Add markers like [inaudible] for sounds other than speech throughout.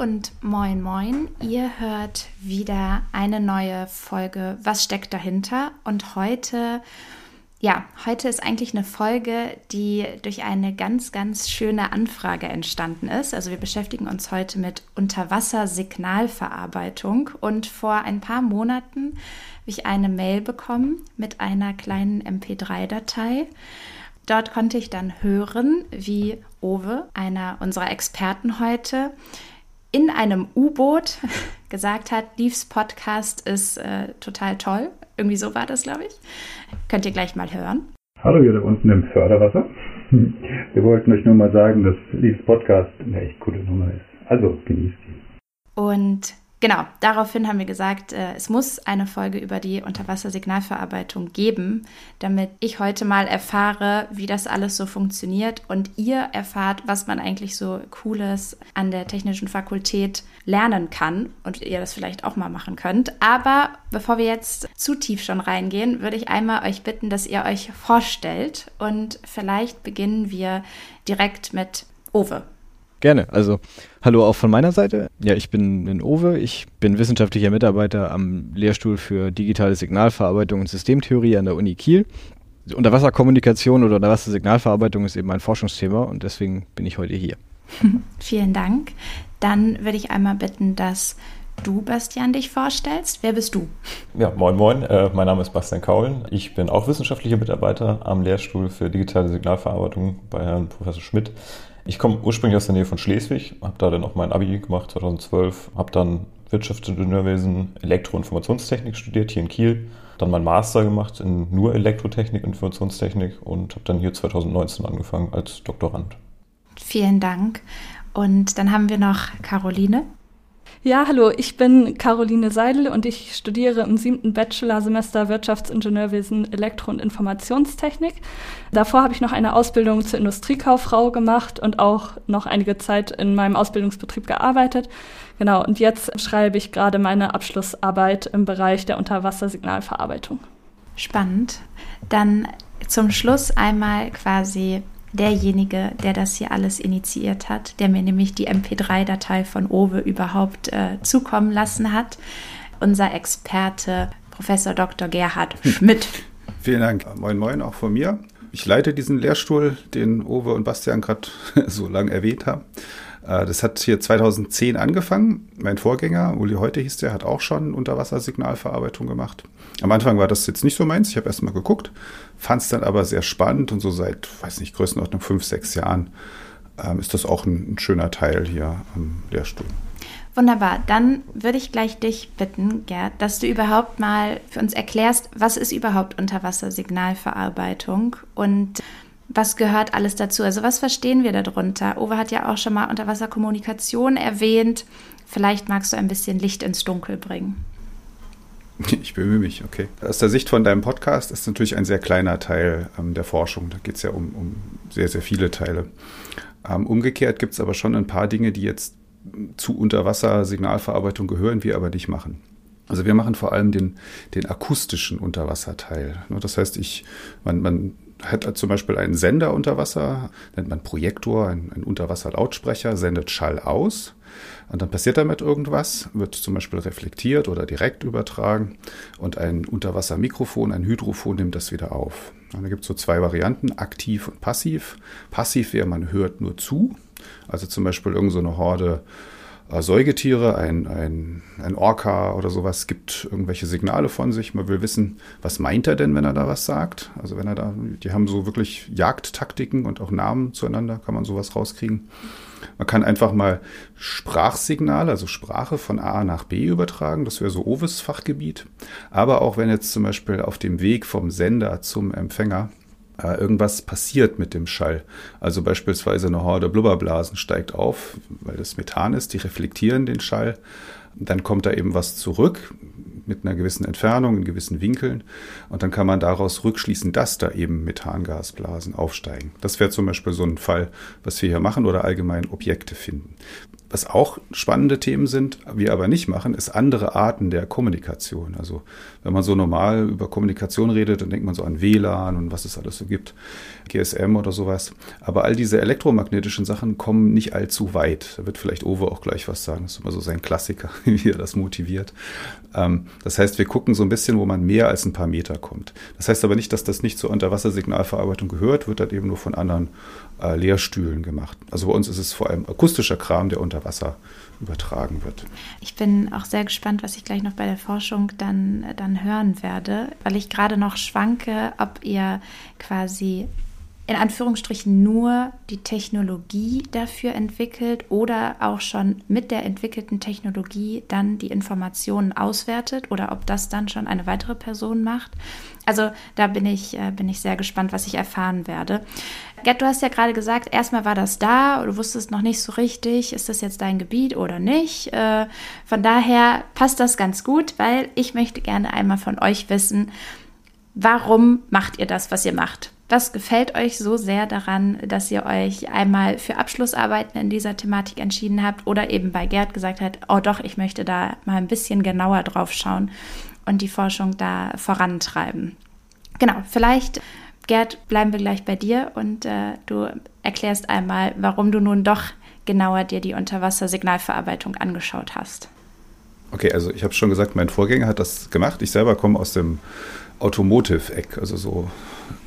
Und moin moin. Ihr hört wieder eine neue Folge Was steckt dahinter? Und heute, ja, heute ist eigentlich eine Folge, die durch eine ganz, ganz schöne Anfrage entstanden ist. Also wir beschäftigen uns heute mit Unterwassersignalverarbeitung und vor ein paar Monaten habe ich eine Mail bekommen mit einer kleinen MP3-Datei. Dort konnte ich dann hören, wie Owe, einer unserer Experten heute, in einem U-Boot [laughs] gesagt hat, Leaves Podcast ist äh, total toll. Irgendwie so war das, glaube ich. Könnt ihr gleich mal hören. Hallo hier da unten im Förderwasser. Wir wollten euch nur mal sagen, dass Leaves Podcast eine echt coole Nummer ist. Also genießt die. Und Genau, daraufhin haben wir gesagt, äh, es muss eine Folge über die Unterwassersignalverarbeitung geben, damit ich heute mal erfahre, wie das alles so funktioniert und ihr erfahrt, was man eigentlich so Cooles an der Technischen Fakultät lernen kann und ihr das vielleicht auch mal machen könnt. Aber bevor wir jetzt zu tief schon reingehen, würde ich einmal euch bitten, dass ihr euch vorstellt und vielleicht beginnen wir direkt mit Owe. Gerne. Also, hallo auch von meiner Seite. Ja, ich bin in Owe. Ich bin wissenschaftlicher Mitarbeiter am Lehrstuhl für digitale Signalverarbeitung und Systemtheorie an der Uni Kiel. Unterwasserkommunikation oder Unterwassersignalverarbeitung ist eben ein Forschungsthema und deswegen bin ich heute hier. [laughs] Vielen Dank. Dann würde ich einmal bitten, dass du, Bastian, dich vorstellst. Wer bist du? Ja, moin, moin. Äh, mein Name ist Bastian Kaulen. Ich bin auch wissenschaftlicher Mitarbeiter am Lehrstuhl für digitale Signalverarbeitung bei Herrn Professor Schmidt ich komme ursprünglich aus der Nähe von Schleswig, habe da dann auch mein Abi gemacht 2012, habe dann Wirtschaftsingenieurwesen, Elektroinformationstechnik studiert hier in Kiel, dann mein Master gemacht in nur Elektrotechnik, Informationstechnik und habe dann hier 2019 angefangen als Doktorand. Vielen Dank. Und dann haben wir noch Caroline. Ja, hallo, ich bin Caroline Seidel und ich studiere im siebten Bachelorsemester Wirtschaftsingenieurwesen, Elektro- und Informationstechnik. Davor habe ich noch eine Ausbildung zur Industriekauffrau gemacht und auch noch einige Zeit in meinem Ausbildungsbetrieb gearbeitet. Genau, und jetzt schreibe ich gerade meine Abschlussarbeit im Bereich der Unterwassersignalverarbeitung. Spannend. Dann zum Schluss einmal quasi derjenige, der das hier alles initiiert hat, der mir nämlich die MP3-Datei von Owe überhaupt äh, zukommen lassen hat. Unser Experte, Professor Dr. Gerhard hm. Schmidt. Vielen Dank. Moin, moin, auch von mir. Ich leite diesen Lehrstuhl, den Owe und Bastian gerade [laughs] so lange erwähnt haben. Äh, das hat hier 2010 angefangen. Mein Vorgänger, Uli Heute hieß der, hat auch schon Unterwassersignalverarbeitung gemacht. Am Anfang war das jetzt nicht so meins. Ich habe erst mal geguckt, fand es dann aber sehr spannend und so seit, weiß nicht, Größenordnung fünf, sechs Jahren ähm, ist das auch ein, ein schöner Teil hier am Lehrstuhl. Wunderbar. Dann würde ich gleich dich bitten, Gerd, dass du überhaupt mal für uns erklärst, was ist überhaupt Unterwassersignalverarbeitung und was gehört alles dazu? Also was verstehen wir darunter? Uwe hat ja auch schon mal Unterwasserkommunikation erwähnt. Vielleicht magst du ein bisschen Licht ins Dunkel bringen. [laughs] Ich bemühe mich, okay. Aus der Sicht von deinem Podcast ist natürlich ein sehr kleiner Teil ähm, der Forschung. Da geht es ja um, um, sehr, sehr viele Teile. Ähm, umgekehrt gibt es aber schon ein paar Dinge, die jetzt zu Unterwassersignalverarbeitung gehören, wir aber nicht machen. Also wir machen vor allem den, den akustischen Unterwasserteil. Das heißt, ich, man, man hat zum Beispiel einen Sender unter Wasser, nennt man Projektor, ein, ein Unterwasserlautsprecher, sendet Schall aus. Und dann passiert damit irgendwas, wird zum Beispiel reflektiert oder direkt übertragen. Und ein Unterwassermikrofon, ein Hydrofon nimmt das wieder auf. Und da gibt es so zwei Varianten, aktiv und passiv. Passiv wäre, man hört nur zu. Also zum Beispiel irgendeine so Horde Säugetiere, ein, ein, ein Orca oder sowas gibt irgendwelche Signale von sich. Man will wissen, was meint er denn, wenn er da was sagt? Also wenn er da, die haben so wirklich Jagdtaktiken und auch Namen zueinander, kann man sowas rauskriegen. Man kann einfach mal Sprachsignale, also Sprache von A nach B übertragen. Das wäre so Ovis Fachgebiet. Aber auch wenn jetzt zum Beispiel auf dem Weg vom Sender zum Empfänger äh, irgendwas passiert mit dem Schall. Also beispielsweise eine Horde Blubberblasen steigt auf, weil das Methan ist, die reflektieren den Schall. Dann kommt da eben was zurück mit einer gewissen Entfernung, in gewissen Winkeln. Und dann kann man daraus rückschließen, dass da eben Methangasblasen aufsteigen. Das wäre zum Beispiel so ein Fall, was wir hier machen oder allgemein Objekte finden. Was auch spannende Themen sind, wir aber nicht machen, ist andere Arten der Kommunikation. Also wenn man so normal über Kommunikation redet, dann denkt man so an WLAN und was es alles so gibt, GSM oder sowas. Aber all diese elektromagnetischen Sachen kommen nicht allzu weit. Da wird vielleicht Owe auch gleich was sagen. Das ist immer so sein Klassiker, [laughs] wie er das motiviert. Ähm, das heißt, wir gucken so ein bisschen, wo man mehr als ein paar Meter kommt. Das heißt aber nicht, dass das nicht zur Unterwassersignalverarbeitung gehört, wird dann eben nur von anderen äh, Lehrstühlen gemacht. Also bei uns ist es vor allem akustischer Kram, der unter Wasser übertragen wird. Ich bin auch sehr gespannt, was ich gleich noch bei der Forschung dann, dann hören werde, weil ich gerade noch schwanke, ob ihr quasi in Anführungsstrichen nur die Technologie dafür entwickelt oder auch schon mit der entwickelten Technologie dann die Informationen auswertet oder ob das dann schon eine weitere Person macht. Also da bin ich, äh, bin ich sehr gespannt, was ich erfahren werde. Gerd, du hast ja gerade gesagt, erstmal war das da, du wusstest noch nicht so richtig, ist das jetzt dein Gebiet oder nicht. Äh, von daher passt das ganz gut, weil ich möchte gerne einmal von euch wissen, warum macht ihr das, was ihr macht? Was gefällt euch so sehr daran, dass ihr euch einmal für Abschlussarbeiten in dieser Thematik entschieden habt oder eben bei Gerd gesagt habt, oh doch, ich möchte da mal ein bisschen genauer drauf schauen und die Forschung da vorantreiben? Genau, vielleicht Gerd, bleiben wir gleich bei dir und äh, du erklärst einmal, warum du nun doch genauer dir die Unterwassersignalverarbeitung angeschaut hast. Okay, also ich habe schon gesagt, mein Vorgänger hat das gemacht. Ich selber komme aus dem Automotive-Eck, also so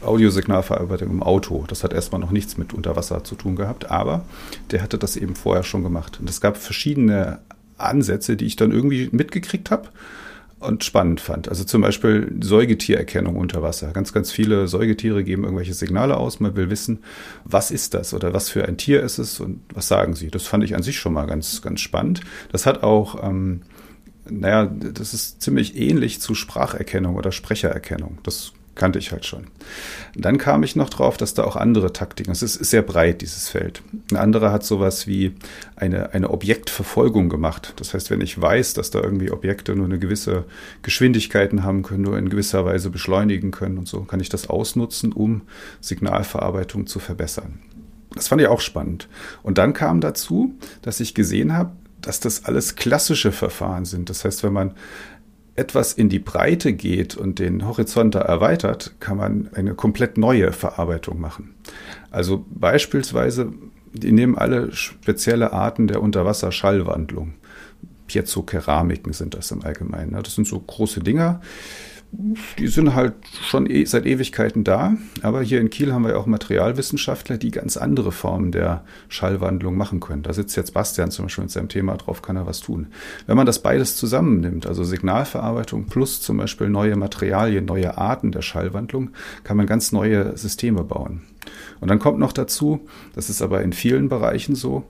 Audiosignalverarbeitung im Auto. Das hat erstmal noch nichts mit Unterwasser zu tun gehabt, aber der hatte das eben vorher schon gemacht. Und es gab verschiedene Ansätze, die ich dann irgendwie mitgekriegt habe und spannend fand. Also zum Beispiel Säugetiererkennung unter Wasser. Ganz, ganz viele Säugetiere geben irgendwelche Signale aus. Man will wissen, was ist das oder was für ein Tier ist es und was sagen sie. Das fand ich an sich schon mal ganz, ganz spannend. Das hat auch, ähm, naja, das ist ziemlich ähnlich zu Spracherkennung oder Sprechererkennung. Das kannte ich halt schon. Dann kam ich noch drauf, dass da auch andere Taktiken, es ist, sehr breit, dieses Feld. Ein anderer hat sowas wie eine, eine Objektverfolgung gemacht. Das heißt, wenn ich weiß, dass da irgendwie Objekte nur eine gewisse Geschwindigkeiten haben können, nur in gewisser Weise beschleunigen können und so, kann ich das ausnutzen, um Signalverarbeitung zu verbessern. Das fand ich auch spannend. Und dann kam dazu, dass ich gesehen habe, dass das alles klassische Verfahren sind. Das heißt, wenn man etwas in die Breite geht und den Horizont erweitert, kann man eine komplett neue Verarbeitung machen. Also beispielsweise, die nehmen alle spezielle Arten der Unterwasserschallwandlung. Piezokeramiken sind das im Allgemeinen. Das sind so große Dinger, die sind halt schon e seit Ewigkeiten da. Aber hier in Kiel haben wir ja auch Materialwissenschaftler, die ganz andere Formen der Schallwandlung machen können. Da sitzt jetzt Bastian zum Beispiel mit seinem Thema drauf, kann er was tun. Wenn man das beides zusammennimmt, also Signalverarbeitung plus zum Beispiel neue Materialien, neue Arten der Schallwandlung, kann man ganz neue Systeme bauen. Und dann kommt noch dazu, das ist aber in vielen Bereichen so,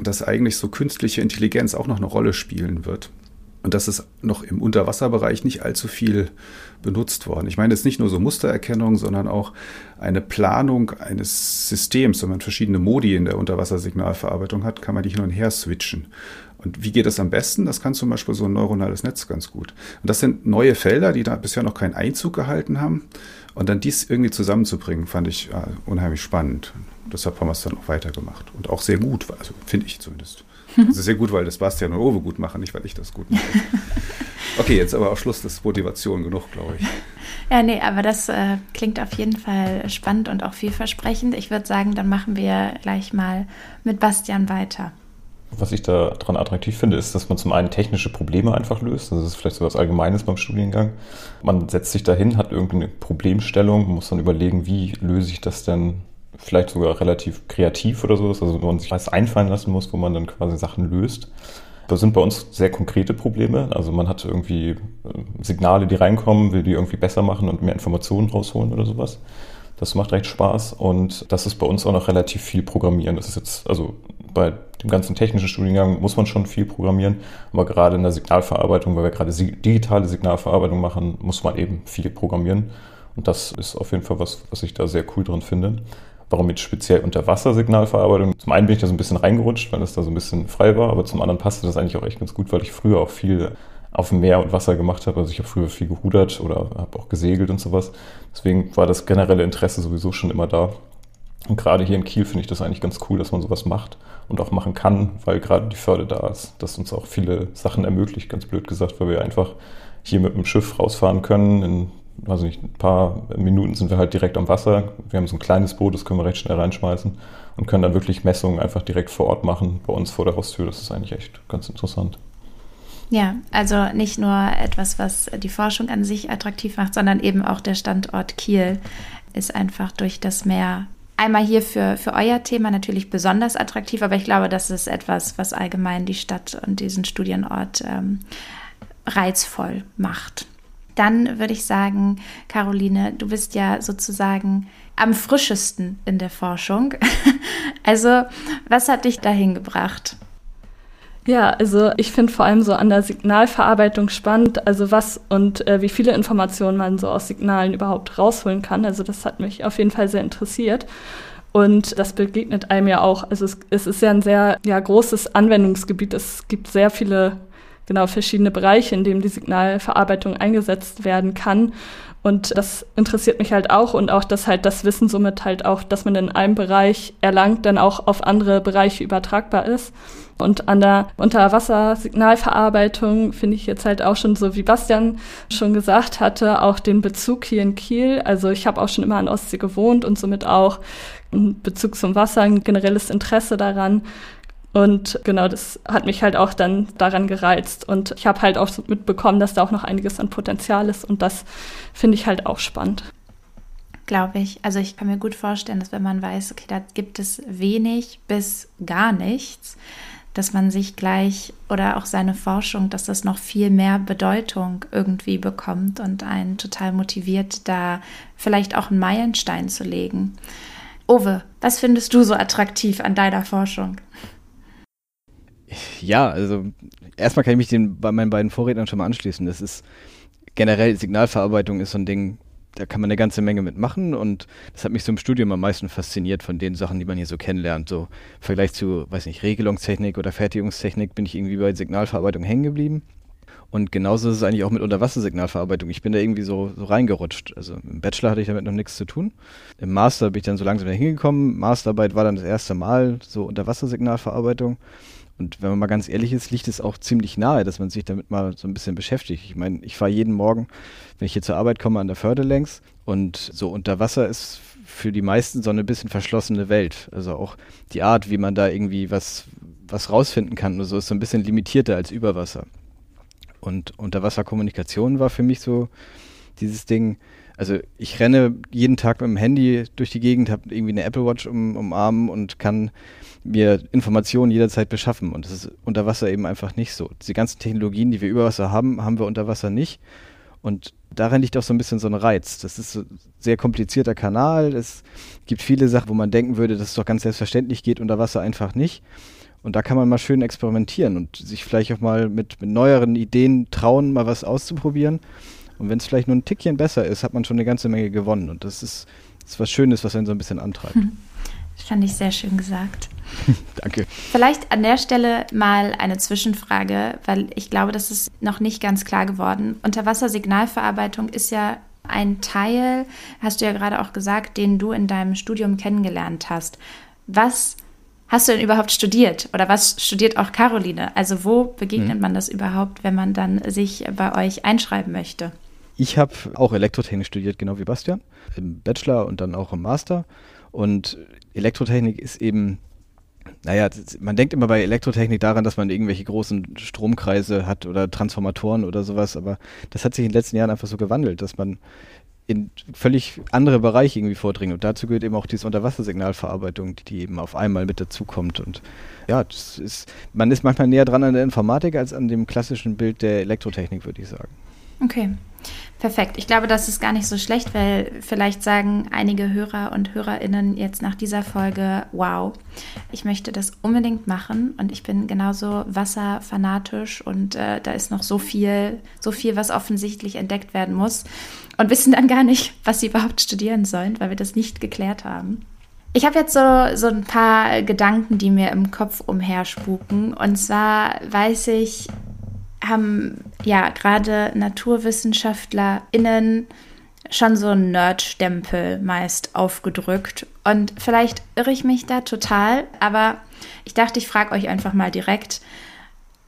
dass eigentlich so künstliche Intelligenz auch noch eine Rolle spielen wird. Und das ist noch im Unterwasserbereich nicht allzu viel benutzt worden. Ich meine jetzt nicht nur so Mustererkennung, sondern auch eine Planung eines Systems. Wenn man verschiedene Modi in der Unterwassersignalverarbeitung hat, kann man die hin und her switchen. Und wie geht das am besten? Das kann zum Beispiel so ein neuronales Netz ganz gut. Und das sind neue Felder, die da bisher noch keinen Einzug gehalten haben. Und dann dies irgendwie zusammenzubringen, fand ich äh, unheimlich spannend. Deshalb haben wir es dann auch weitergemacht. Und auch sehr gut, also finde ich zumindest. Das ist sehr gut, weil das Bastian und Owe gut machen, nicht weil ich das gut mache. [laughs] Okay, jetzt aber auch Schluss, das ist Motivation genug, glaube ich. Ja, nee, aber das äh, klingt auf jeden Fall spannend und auch vielversprechend. Ich würde sagen, dann machen wir gleich mal mit Bastian weiter. Was ich daran attraktiv finde, ist, dass man zum einen technische Probleme einfach löst. Das ist vielleicht so was Allgemeines beim Studiengang. Man setzt sich dahin, hat irgendeine Problemstellung, muss dann überlegen, wie löse ich das denn vielleicht sogar relativ kreativ oder so ist, also man sich was einfallen lassen muss, wo man dann quasi Sachen löst. Das sind bei uns sehr konkrete Probleme. Also man hat irgendwie äh, Signale, die reinkommen, will die irgendwie besser machen und mehr Informationen rausholen oder sowas. Das macht recht Spaß und das ist bei uns auch noch relativ viel Programmieren. Das ist jetzt, also bei dem ganzen technischen Studiengang muss man schon viel programmieren, aber gerade in der Signalverarbeitung, weil wir gerade digitale Signalverarbeitung machen, muss man eben viel programmieren. Und das ist auf jeden Fall was, was ich da sehr cool drin finde. Warum jetzt speziell Unterwassersignalverarbeitung? Zum einen bin ich da so ein bisschen reingerutscht, weil es da so ein bisschen frei war, aber zum anderen passte das eigentlich auch echt ganz gut, weil ich früher auch viel auf dem Meer und Wasser gemacht habe. Also ich habe früher viel gerudert oder habe auch gesegelt und sowas. Deswegen war das generelle Interesse sowieso schon immer da. Und gerade hier in Kiel finde ich das eigentlich ganz cool, dass man sowas macht und auch machen kann, weil gerade die Förde da ist, dass uns auch viele Sachen ermöglicht, ganz blöd gesagt, weil wir einfach hier mit dem Schiff rausfahren können. In also nicht, ein paar Minuten sind wir halt direkt am Wasser. Wir haben so ein kleines Boot, das können wir recht schnell reinschmeißen und können dann wirklich Messungen einfach direkt vor Ort machen, bei uns vor der Haustür. Das ist eigentlich echt ganz interessant. Ja, also nicht nur etwas, was die Forschung an sich attraktiv macht, sondern eben auch der Standort Kiel ist einfach durch das Meer einmal hier für, für euer Thema natürlich besonders attraktiv, aber ich glaube, das ist etwas, was allgemein die Stadt und diesen Studienort ähm, reizvoll macht. Dann würde ich sagen, Caroline, du bist ja sozusagen am frischesten in der Forschung. [laughs] also, was hat dich dahin gebracht? Ja, also ich finde vor allem so an der Signalverarbeitung spannend, also was und äh, wie viele Informationen man so aus Signalen überhaupt rausholen kann. Also das hat mich auf jeden Fall sehr interessiert. Und das begegnet einem ja auch. Also es, es ist ja ein sehr ja, großes Anwendungsgebiet. Es gibt sehr viele, genau, verschiedene Bereiche, in denen die Signalverarbeitung eingesetzt werden kann. Und das interessiert mich halt auch und auch, dass halt das Wissen somit halt auch, dass man in einem Bereich erlangt, dann auch auf andere Bereiche übertragbar ist. Und an der Unterwassersignalverarbeitung finde ich jetzt halt auch schon so, wie Bastian schon gesagt hatte, auch den Bezug hier in Kiel. Also ich habe auch schon immer an Ostsee gewohnt und somit auch einen Bezug zum Wasser, ein generelles Interesse daran. Und genau, das hat mich halt auch dann daran gereizt. Und ich habe halt auch mitbekommen, dass da auch noch einiges an Potenzial ist. Und das finde ich halt auch spannend. Glaube ich. Also ich kann mir gut vorstellen, dass wenn man weiß, okay, da gibt es wenig bis gar nichts, dass man sich gleich oder auch seine Forschung, dass das noch viel mehr Bedeutung irgendwie bekommt und einen total motiviert, da vielleicht auch einen Meilenstein zu legen. Owe, was findest du so attraktiv an deiner Forschung? Ja, also erstmal kann ich mich den bei meinen beiden Vorrednern schon mal anschließen. Das ist generell Signalverarbeitung ist so ein Ding, da kann man eine ganze Menge mitmachen und das hat mich so im Studium am meisten fasziniert von den Sachen, die man hier so kennenlernt. So im Vergleich zu, weiß nicht, Regelungstechnik oder Fertigungstechnik bin ich irgendwie bei Signalverarbeitung hängen geblieben. Und genauso ist es eigentlich auch mit Unterwassersignalverarbeitung. Ich bin da irgendwie so, so reingerutscht. Also im Bachelor hatte ich damit noch nichts zu tun. Im Master bin ich dann so langsam da hingekommen. Masterarbeit war dann das erste Mal so Unterwassersignalverarbeitung. Und wenn man mal ganz ehrlich ist, liegt es auch ziemlich nahe, dass man sich damit mal so ein bisschen beschäftigt. Ich meine, ich fahre jeden Morgen, wenn ich hier zur Arbeit komme, an der Förde längs. Und so unter Wasser ist für die meisten so eine bisschen verschlossene Welt. Also auch die Art, wie man da irgendwie was, was rausfinden kann, so ist so ein bisschen limitierter als über Wasser. Und Unterwasserkommunikation war für mich so dieses Ding, also ich renne jeden Tag mit dem Handy durch die Gegend, habe irgendwie eine Apple Watch um, Arm und kann mir Informationen jederzeit beschaffen. Und das ist unter Wasser eben einfach nicht so. Die ganzen Technologien, die wir über Wasser haben, haben wir unter Wasser nicht. Und darin liegt auch so ein bisschen so ein Reiz. Das ist ein sehr komplizierter Kanal. Es gibt viele Sachen, wo man denken würde, dass es doch ganz selbstverständlich geht, unter Wasser einfach nicht. Und da kann man mal schön experimentieren und sich vielleicht auch mal mit, mit neueren Ideen trauen, mal was auszuprobieren. Und wenn es vielleicht nur ein Tickchen besser ist, hat man schon eine ganze Menge gewonnen. Und das ist, das ist was Schönes, was einen so ein bisschen antreibt. Hm. Das fand ich sehr schön gesagt. [laughs] Danke. Vielleicht an der Stelle mal eine Zwischenfrage, weil ich glaube, das ist noch nicht ganz klar geworden. Unterwassersignalverarbeitung ist ja ein Teil, hast du ja gerade auch gesagt, den du in deinem Studium kennengelernt hast. Was hast du denn überhaupt studiert? Oder was studiert auch Caroline? Also wo begegnet mhm. man das überhaupt, wenn man dann sich bei euch einschreiben möchte? Ich habe auch Elektrotechnik studiert, genau wie Bastian, im Bachelor und dann auch im Master. Und Elektrotechnik ist eben, naja, man denkt immer bei Elektrotechnik daran, dass man irgendwelche großen Stromkreise hat oder Transformatoren oder sowas, aber das hat sich in den letzten Jahren einfach so gewandelt, dass man in völlig andere Bereiche irgendwie vordringen. Und dazu gehört eben auch diese Unterwassersignalverarbeitung, die, eben auf einmal mit dazukommt. Und ja, das ist, man ist manchmal näher dran an der Informatik als an dem klassischen Bild der Elektrotechnik, würde ich sagen. Okay. Perfekt. Ich glaube, das ist gar nicht so schlecht, weil vielleicht sagen einige Hörer und Hörerinnen jetzt nach dieser Folge, wow, ich möchte das unbedingt machen und ich bin genauso wasserfanatisch und äh, da ist noch so viel, so viel, was offensichtlich entdeckt werden muss und wissen dann gar nicht, was sie überhaupt studieren sollen, weil wir das nicht geklärt haben. Ich habe jetzt so, so ein paar Gedanken, die mir im Kopf umherspuken. Und zwar weiß ich, haben ja gerade NaturwissenschaftlerInnen schon so einen Nerd-Stempel meist aufgedrückt. Und vielleicht irre ich mich da total, aber ich dachte, ich frage euch einfach mal direkt,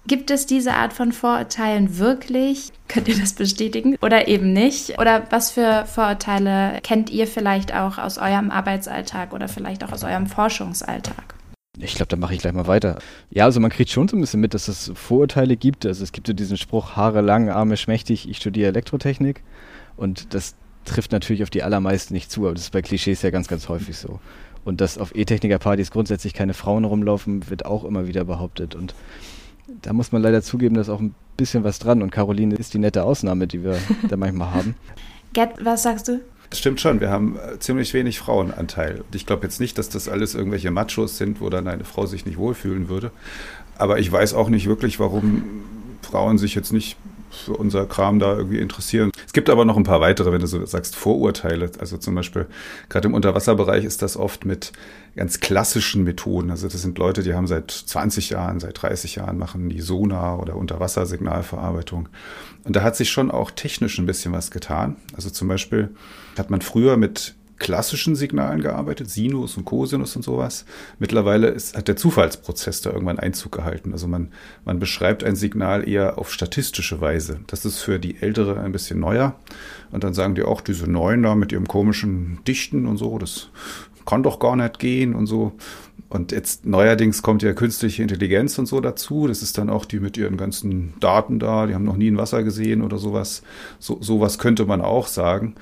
Gibt es diese Art von Vorurteilen wirklich? Könnt ihr das bestätigen oder eben nicht? Oder was für Vorurteile kennt ihr vielleicht auch aus eurem Arbeitsalltag oder vielleicht auch aus eurem Forschungsalltag? Ich glaube, da mache ich gleich mal weiter. Ja, also man kriegt schon so ein bisschen mit, dass es Vorurteile gibt. Also es gibt so diesen Spruch, Haare lang, Arme schmächtig, ich studiere Elektrotechnik. Und das trifft natürlich auf die allermeisten nicht zu, aber das ist bei Klischees ja ganz, ganz häufig so. Und dass auf E-Techniker-Partys grundsätzlich keine Frauen rumlaufen, wird auch immer wieder behauptet. Und da muss man leider zugeben, dass auch ein bisschen was dran. Und Caroline ist die nette Ausnahme, die wir da manchmal haben. Gerd, was sagst du? Stimmt schon, wir haben äh, ziemlich wenig Frauenanteil. Und ich glaube jetzt nicht, dass das alles irgendwelche Machos sind, wo dann eine Frau sich nicht wohlfühlen würde. Aber ich weiß auch nicht wirklich, warum Frauen sich jetzt nicht für unser Kram da irgendwie interessieren. Es gibt aber noch ein paar weitere, wenn du so sagst, Vorurteile. Also zum Beispiel, gerade im Unterwasserbereich ist das oft mit ganz klassischen Methoden. Also das sind Leute, die haben seit 20 Jahren, seit 30 Jahren machen die Sonar- oder Unterwassersignalverarbeitung. Und da hat sich schon auch technisch ein bisschen was getan. Also zum Beispiel hat man früher mit klassischen Signalen gearbeitet, Sinus und Cosinus und sowas. Mittlerweile ist, hat der Zufallsprozess da irgendwann Einzug gehalten. Also man, man beschreibt ein Signal eher auf statistische Weise. Das ist für die Ältere ein bisschen neuer. Und dann sagen die auch, diese Neuen da mit ihrem komischen Dichten und so, das kann doch gar nicht gehen und so. Und jetzt neuerdings kommt ja künstliche Intelligenz und so dazu. Das ist dann auch die mit ihren ganzen Daten da, die haben noch nie ein Wasser gesehen oder sowas. So, sowas könnte man auch sagen.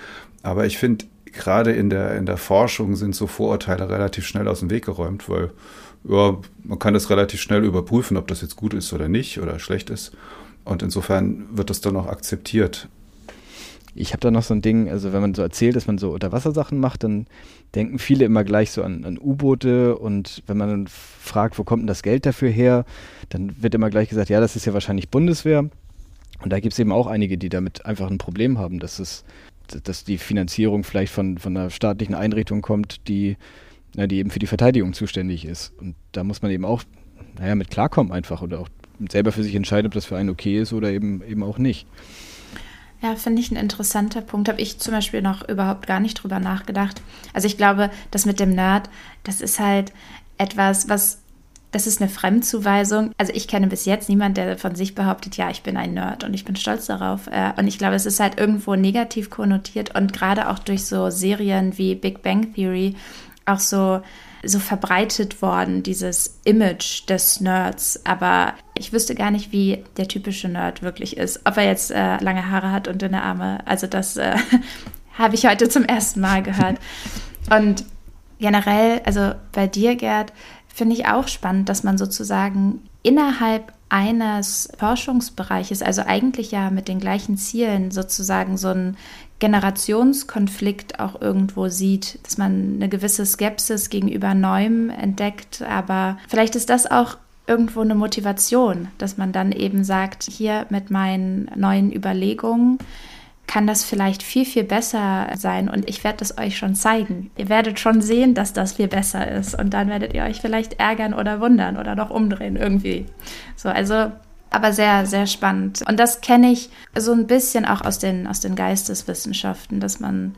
Aber ich finde, gerade in der, in der Forschung sind so Vorurteile relativ schnell aus dem Weg geräumt, weil ja, man kann das relativ schnell überprüfen, ob das jetzt gut ist oder nicht oder schlecht ist. Und insofern wird das dann auch akzeptiert. Ich habe da noch so ein Ding, also wenn man so erzählt, dass man so Unterwassersachen macht, dann denken viele immer gleich so an, an U-Boote und wenn man dann fragt, wo kommt denn das Geld dafür her, dann wird immer gleich gesagt, ja, das ist ja wahrscheinlich Bundeswehr. Und da gibt es eben auch einige, die damit einfach ein Problem haben, dass es dass die Finanzierung vielleicht von, von einer staatlichen Einrichtung kommt, die, na, die eben für die Verteidigung zuständig ist. Und da muss man eben auch, naja, mit klarkommen einfach oder auch selber für sich entscheiden, ob das für einen okay ist oder eben, eben auch nicht. Ja, finde ich ein interessanter Punkt. Habe ich zum Beispiel noch überhaupt gar nicht drüber nachgedacht. Also ich glaube, das mit dem Nerd, das ist halt etwas, was das ist eine Fremdzuweisung. Also ich kenne bis jetzt niemanden, der von sich behauptet, ja, ich bin ein Nerd und ich bin stolz darauf. Äh, und ich glaube, es ist halt irgendwo negativ konnotiert und gerade auch durch so Serien wie Big Bang Theory auch so so verbreitet worden, dieses Image des Nerds. Aber ich wüsste gar nicht, wie der typische Nerd wirklich ist. Ob er jetzt äh, lange Haare hat und dünne Arme. Also das äh, [laughs] habe ich heute zum ersten Mal gehört. Und generell, also bei dir, Gerd, finde ich auch spannend, dass man sozusagen innerhalb eines Forschungsbereiches, also eigentlich ja mit den gleichen Zielen, sozusagen so einen Generationskonflikt auch irgendwo sieht, dass man eine gewisse Skepsis gegenüber Neuem entdeckt. Aber vielleicht ist das auch irgendwo eine Motivation, dass man dann eben sagt, hier mit meinen neuen Überlegungen kann das vielleicht viel, viel besser sein und ich werde es euch schon zeigen. Ihr werdet schon sehen, dass das viel besser ist und dann werdet ihr euch vielleicht ärgern oder wundern oder noch umdrehen irgendwie. So, also aber sehr, sehr spannend. Und das kenne ich so ein bisschen auch aus den, aus den Geisteswissenschaften, dass man,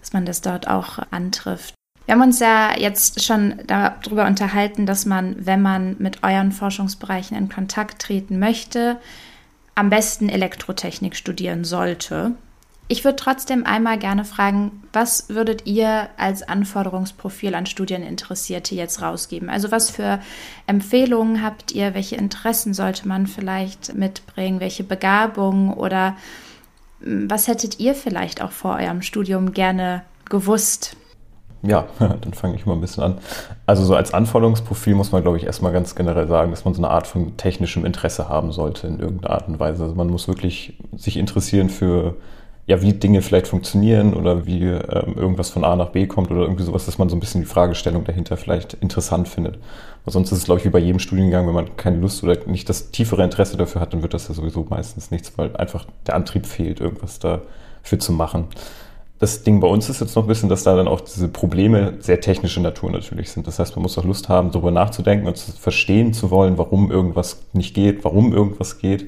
dass man das dort auch antrifft. Wir haben uns ja jetzt schon darüber unterhalten, dass man, wenn man mit euren Forschungsbereichen in Kontakt treten möchte, am besten Elektrotechnik studieren sollte. Ich würde trotzdem einmal gerne fragen, was würdet ihr als Anforderungsprofil an Studieninteressierte jetzt rausgeben? Also was für Empfehlungen habt ihr? Welche Interessen sollte man vielleicht mitbringen? Welche Begabungen oder hm, was hättet ihr vielleicht auch vor eurem Studium gerne gewusst? Ja, [laughs] dann fange ich mal ein bisschen an. Also so als Anforderungsprofil muss man, glaube ich, erstmal ganz generell sagen, dass man so eine Art von technischem Interesse haben sollte in irgendeiner Art und Weise. Also man muss wirklich sich interessieren für, ja, wie Dinge vielleicht funktionieren oder wie ähm, irgendwas von A nach B kommt oder irgendwie sowas, dass man so ein bisschen die Fragestellung dahinter vielleicht interessant findet. Weil sonst ist es, glaube ich, wie bei jedem Studiengang, wenn man keine Lust oder nicht das tiefere Interesse dafür hat, dann wird das ja sowieso meistens nichts, weil einfach der Antrieb fehlt, irgendwas dafür zu machen. Das Ding bei uns ist jetzt noch ein bisschen, dass da dann auch diese Probleme sehr technische Natur natürlich sind. Das heißt, man muss auch Lust haben, darüber nachzudenken und zu verstehen zu wollen, warum irgendwas nicht geht, warum irgendwas geht,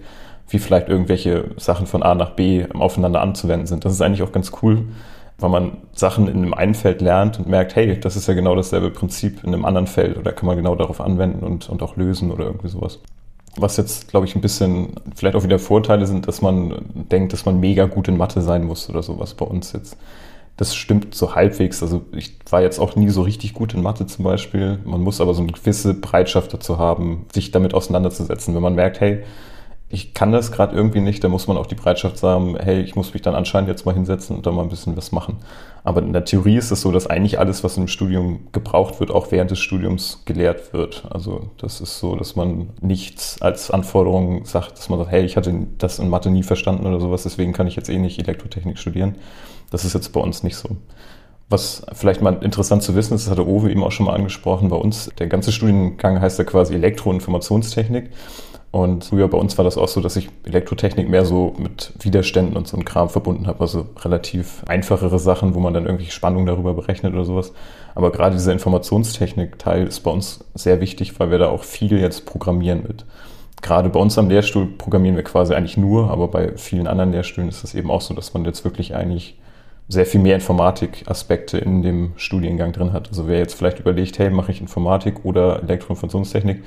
wie vielleicht irgendwelche Sachen von A nach B aufeinander anzuwenden sind. Das ist eigentlich auch ganz cool, weil man Sachen in einem einen Feld lernt und merkt, hey, das ist ja genau dasselbe Prinzip in einem anderen Feld oder kann man genau darauf anwenden und, und auch lösen oder irgendwie sowas. Was jetzt, glaube ich, ein bisschen vielleicht auch wieder Vorteile sind, dass man denkt, dass man mega gut in Mathe sein muss oder sowas bei uns jetzt. Das stimmt so halbwegs. Also ich war jetzt auch nie so richtig gut in Mathe zum Beispiel. Man muss aber so eine gewisse Bereitschaft dazu haben, sich damit auseinanderzusetzen. Wenn man merkt, hey, ich kann das gerade irgendwie nicht, dann muss man auch die Bereitschaft sagen, hey, ich muss mich dann anscheinend jetzt mal hinsetzen und da mal ein bisschen was machen. Aber in der Theorie ist es so, dass eigentlich alles, was im Studium gebraucht wird, auch während des Studiums gelehrt wird. Also das ist so, dass man nichts als Anforderung sagt, dass man sagt, hey, ich hatte das in Mathe nie verstanden oder sowas, deswegen kann ich jetzt eh nicht Elektrotechnik studieren. Das ist jetzt bei uns nicht so. Was vielleicht mal interessant zu wissen ist, das hatte Owe eben auch schon mal angesprochen, bei uns, der ganze Studiengang heißt ja quasi Elektroinformationstechnik. Und früher bei uns war das auch so, dass ich Elektrotechnik mehr so mit Widerständen und so einem Kram verbunden habe. Also relativ einfachere Sachen, wo man dann irgendwelche Spannungen darüber berechnet oder sowas. Aber gerade dieser Informationstechnik-Teil ist bei uns sehr wichtig, weil wir da auch viel jetzt programmieren mit. Gerade bei uns am Lehrstuhl programmieren wir quasi eigentlich nur, aber bei vielen anderen Lehrstühlen ist es eben auch so, dass man jetzt wirklich eigentlich sehr viel mehr Informatik-Aspekte in dem Studiengang drin hat. Also wer jetzt vielleicht überlegt, hey, mache ich Informatik oder Elektroinformationstechnik,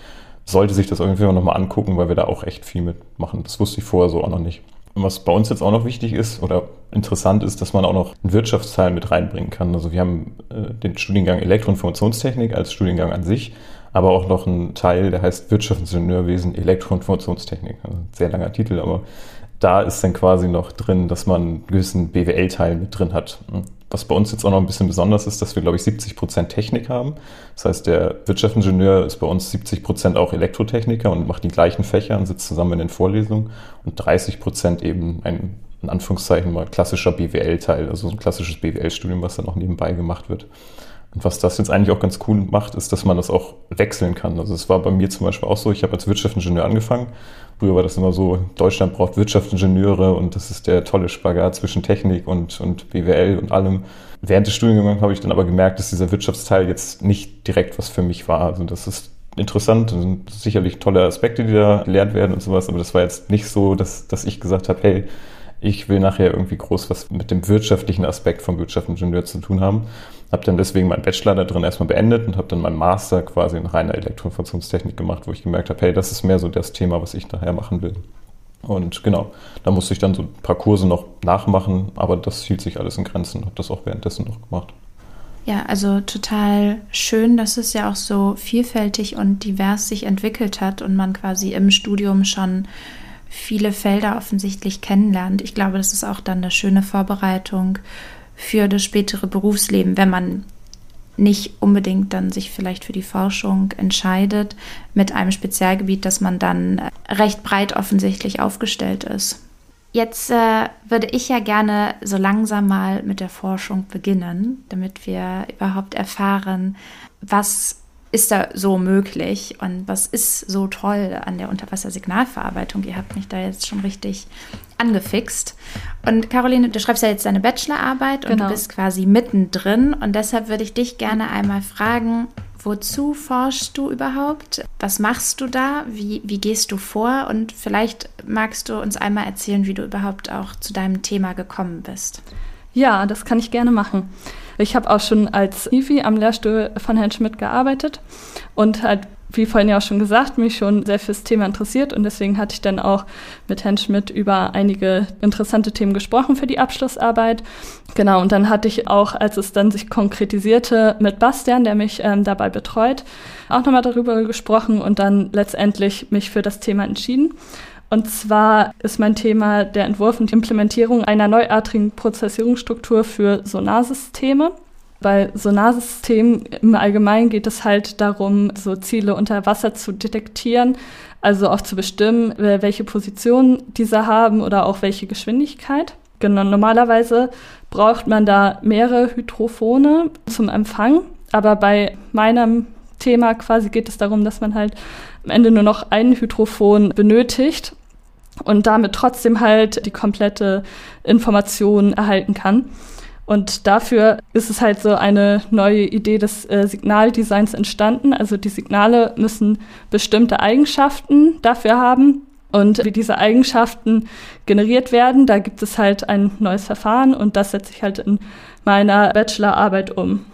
sollte sich das irgendwie nochmal angucken, weil wir da auch echt viel mitmachen. Das wusste ich vorher so auch noch nicht. Und was bei uns jetzt auch noch wichtig ist oder interessant ist, dass man auch noch einen Wirtschaftsteil mit reinbringen kann. Also wir haben äh, den Studiengang Elektroinformationstechnik als Studiengang an sich, aber auch noch einen Teil, der heißt Wirtschaftsingenieurwesen Elektroinformationstechnik. Also sehr langer Titel, aber da ist dann quasi noch drin, dass man einen gewissen BWL-Teil mit drin hat. Was bei uns jetzt auch noch ein bisschen besonders ist, dass wir, glaube ich, 70 Prozent Technik haben. Das heißt, der Wirtschaftsingenieur ist bei uns 70 Prozent auch Elektrotechniker und macht die gleichen Fächer und sitzt zusammen in den Vorlesungen und 30 Prozent eben ein, in Anführungszeichen mal klassischer BWL-Teil, also so ein klassisches BWL-Studium, was dann auch nebenbei gemacht wird. Und was das jetzt eigentlich auch ganz cool macht, ist, dass man das auch wechseln kann. Also es war bei mir zum Beispiel auch so, ich habe als Wirtschaftsingenieur angefangen. Früher war das immer so, Deutschland braucht Wirtschaftsingenieure und das ist der tolle Spagat zwischen Technik und, und BWL und allem. Während des Studiengangs habe ich dann aber gemerkt, dass dieser Wirtschaftsteil jetzt nicht direkt was für mich war. Also das ist interessant, das sind sicherlich tolle Aspekte, die da gelernt werden und sowas, aber das war jetzt nicht so, dass, dass ich gesagt habe, hey, ich will nachher irgendwie groß was mit dem wirtschaftlichen Aspekt vom Wirtschaftsingenieur zu tun haben. Habe dann deswegen meinen Bachelor da drin erstmal beendet und habe dann meinen Master quasi in reiner Elektroinformationstechnik gemacht, wo ich gemerkt habe, hey, das ist mehr so das Thema, was ich nachher machen will. Und genau, da musste ich dann so ein paar Kurse noch nachmachen, aber das hielt sich alles in Grenzen, habe das auch währenddessen noch gemacht. Ja, also total schön, dass es ja auch so vielfältig und divers sich entwickelt hat und man quasi im Studium schon viele Felder offensichtlich kennenlernt. Ich glaube, das ist auch dann eine schöne Vorbereitung für das spätere Berufsleben, wenn man nicht unbedingt dann sich vielleicht für die Forschung entscheidet mit einem Spezialgebiet, dass man dann recht breit offensichtlich aufgestellt ist. Jetzt äh, würde ich ja gerne so langsam mal mit der Forschung beginnen, damit wir überhaupt erfahren, was ist da so möglich und was ist so toll an der Unterwassersignalverarbeitung? Ihr habt mich da jetzt schon richtig angefixt. Und Caroline, du schreibst ja jetzt deine Bachelorarbeit und genau. du bist quasi mittendrin und deshalb würde ich dich gerne einmal fragen, wozu forschst du überhaupt? Was machst du da? Wie, wie gehst du vor? Und vielleicht magst du uns einmal erzählen, wie du überhaupt auch zu deinem Thema gekommen bist. Ja, das kann ich gerne machen. Ich habe auch schon als IFI am Lehrstuhl von Herrn Schmidt gearbeitet und halt, wie vorhin ja auch schon gesagt, mich schon sehr fürs Thema interessiert und deswegen hatte ich dann auch mit Herrn Schmidt über einige interessante Themen gesprochen für die Abschlussarbeit. Genau, und dann hatte ich auch, als es dann sich konkretisierte, mit Bastian, der mich ähm, dabei betreut, auch nochmal darüber gesprochen und dann letztendlich mich für das Thema entschieden. Und zwar ist mein Thema der Entwurf und Implementierung einer neuartigen Prozessierungsstruktur für Sonarsysteme. Bei Sonarsystemen im Allgemeinen geht es halt darum, so Ziele unter Wasser zu detektieren, also auch zu bestimmen, welche Position diese haben oder auch welche Geschwindigkeit. Genau, normalerweise braucht man da mehrere Hydrophone zum Empfang, aber bei meinem Thema quasi geht es darum, dass man halt am Ende nur noch ein Hydrophon benötigt und damit trotzdem halt die komplette Information erhalten kann. Und dafür ist es halt so eine neue Idee des äh, Signaldesigns entstanden. Also die Signale müssen bestimmte Eigenschaften dafür haben, Und wie diese Eigenschaften generiert werden, da gibt es halt ein neues Verfahren und das setze ich halt in meiner Bachelorarbeit um.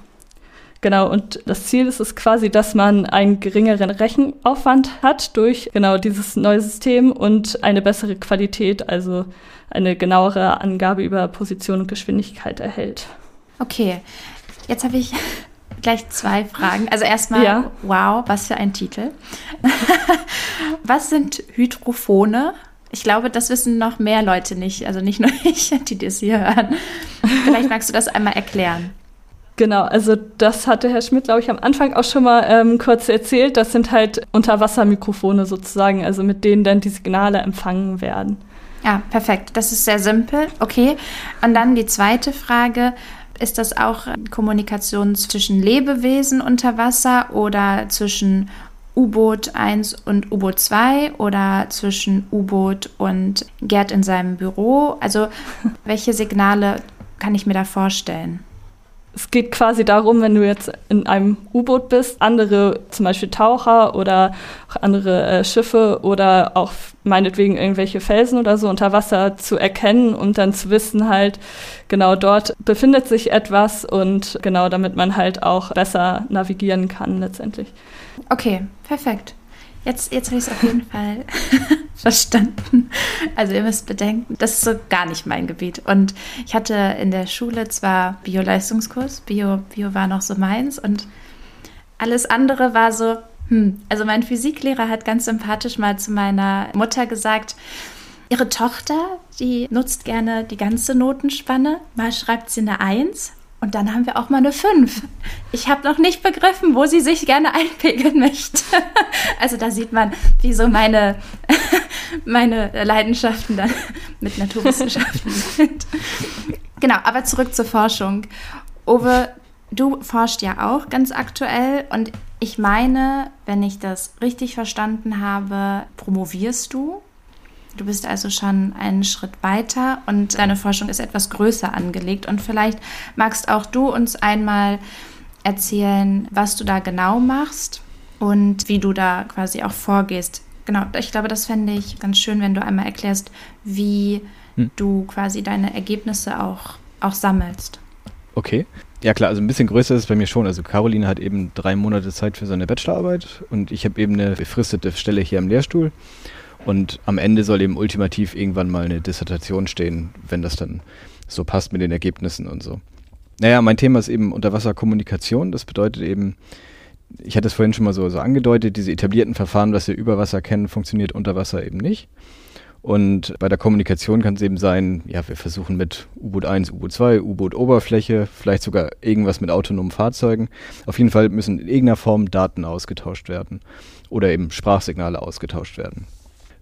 Genau, und das Ziel ist es quasi, dass man einen geringeren Rechenaufwand hat durch genau dieses neue System und eine bessere Qualität, also eine genauere Angabe über Position und Geschwindigkeit erhält. Okay, jetzt habe ich [laughs] gleich zwei Fragen. Also erstmal, ja. wow, was für ein Titel. [laughs] was sind Hydrophone? Ich glaube, das wissen noch mehr Leute nicht, also nicht nur [laughs] ich, die das hier hören. Vielleicht magst du das einmal erklären. Genau, also das hatte Herr Schmidt, glaube ich, am Anfang auch schon mal ähm, kurz erzählt. Das sind halt Unterwassermikrofone sozusagen, also mit denen dann die Signale empfangen werden. Ja, perfekt. Das ist sehr simpel. Okay. Und dann die zweite Frage. Ist das auch Kommunikation zwischen Lebewesen unter Wasser oder zwischen U-Boot 1 und U-Boot 2 oder zwischen U-Boot und Gerd in seinem Büro? Also welche Signale kann ich mir da vorstellen? Es geht quasi darum, wenn du jetzt in einem U-Boot bist, andere, zum Beispiel Taucher oder auch andere äh, Schiffe oder auch meinetwegen irgendwelche Felsen oder so unter Wasser zu erkennen und dann zu wissen halt, genau dort befindet sich etwas und genau damit man halt auch besser navigieren kann letztendlich. Okay, perfekt. Jetzt, jetzt habe ich es auf jeden [laughs] Fall verstanden. Also ihr müsst bedenken, das ist so gar nicht mein Gebiet. Und ich hatte in der Schule zwar Bio-Leistungskurs, Bio, Bio war noch so meins und alles andere war so, hm. Also mein Physiklehrer hat ganz sympathisch mal zu meiner Mutter gesagt, Ihre Tochter, die nutzt gerne die ganze Notenspanne. Mal schreibt sie eine Eins, und dann haben wir auch mal eine 5. Ich habe noch nicht begriffen, wo sie sich gerne einpegeln [laughs] möchte. Also da sieht man, wie so meine, [laughs] meine Leidenschaften dann [laughs] mit Naturwissenschaften sind. Genau, aber zurück zur Forschung. Owe, du forschst ja auch ganz aktuell und ich meine, wenn ich das richtig verstanden habe, promovierst du Du bist also schon einen Schritt weiter und deine Forschung ist etwas größer angelegt. Und vielleicht magst auch du uns einmal erzählen, was du da genau machst und wie du da quasi auch vorgehst. Genau, ich glaube, das fände ich ganz schön, wenn du einmal erklärst, wie hm. du quasi deine Ergebnisse auch, auch sammelst. Okay. Ja klar, also ein bisschen größer ist es bei mir schon. Also Caroline hat eben drei Monate Zeit für seine Bachelorarbeit und ich habe eben eine befristete Stelle hier am Lehrstuhl. Und am Ende soll eben ultimativ irgendwann mal eine Dissertation stehen, wenn das dann so passt mit den Ergebnissen und so. Naja, mein Thema ist eben Unterwasserkommunikation. Das bedeutet eben, ich hatte es vorhin schon mal so, so angedeutet, diese etablierten Verfahren, was wir über Wasser kennen, funktioniert unter Wasser eben nicht. Und bei der Kommunikation kann es eben sein, ja, wir versuchen mit U-Boot 1, U-Boot 2, U-Boot Oberfläche, vielleicht sogar irgendwas mit autonomen Fahrzeugen. Auf jeden Fall müssen in irgendeiner Form Daten ausgetauscht werden oder eben Sprachsignale ausgetauscht werden.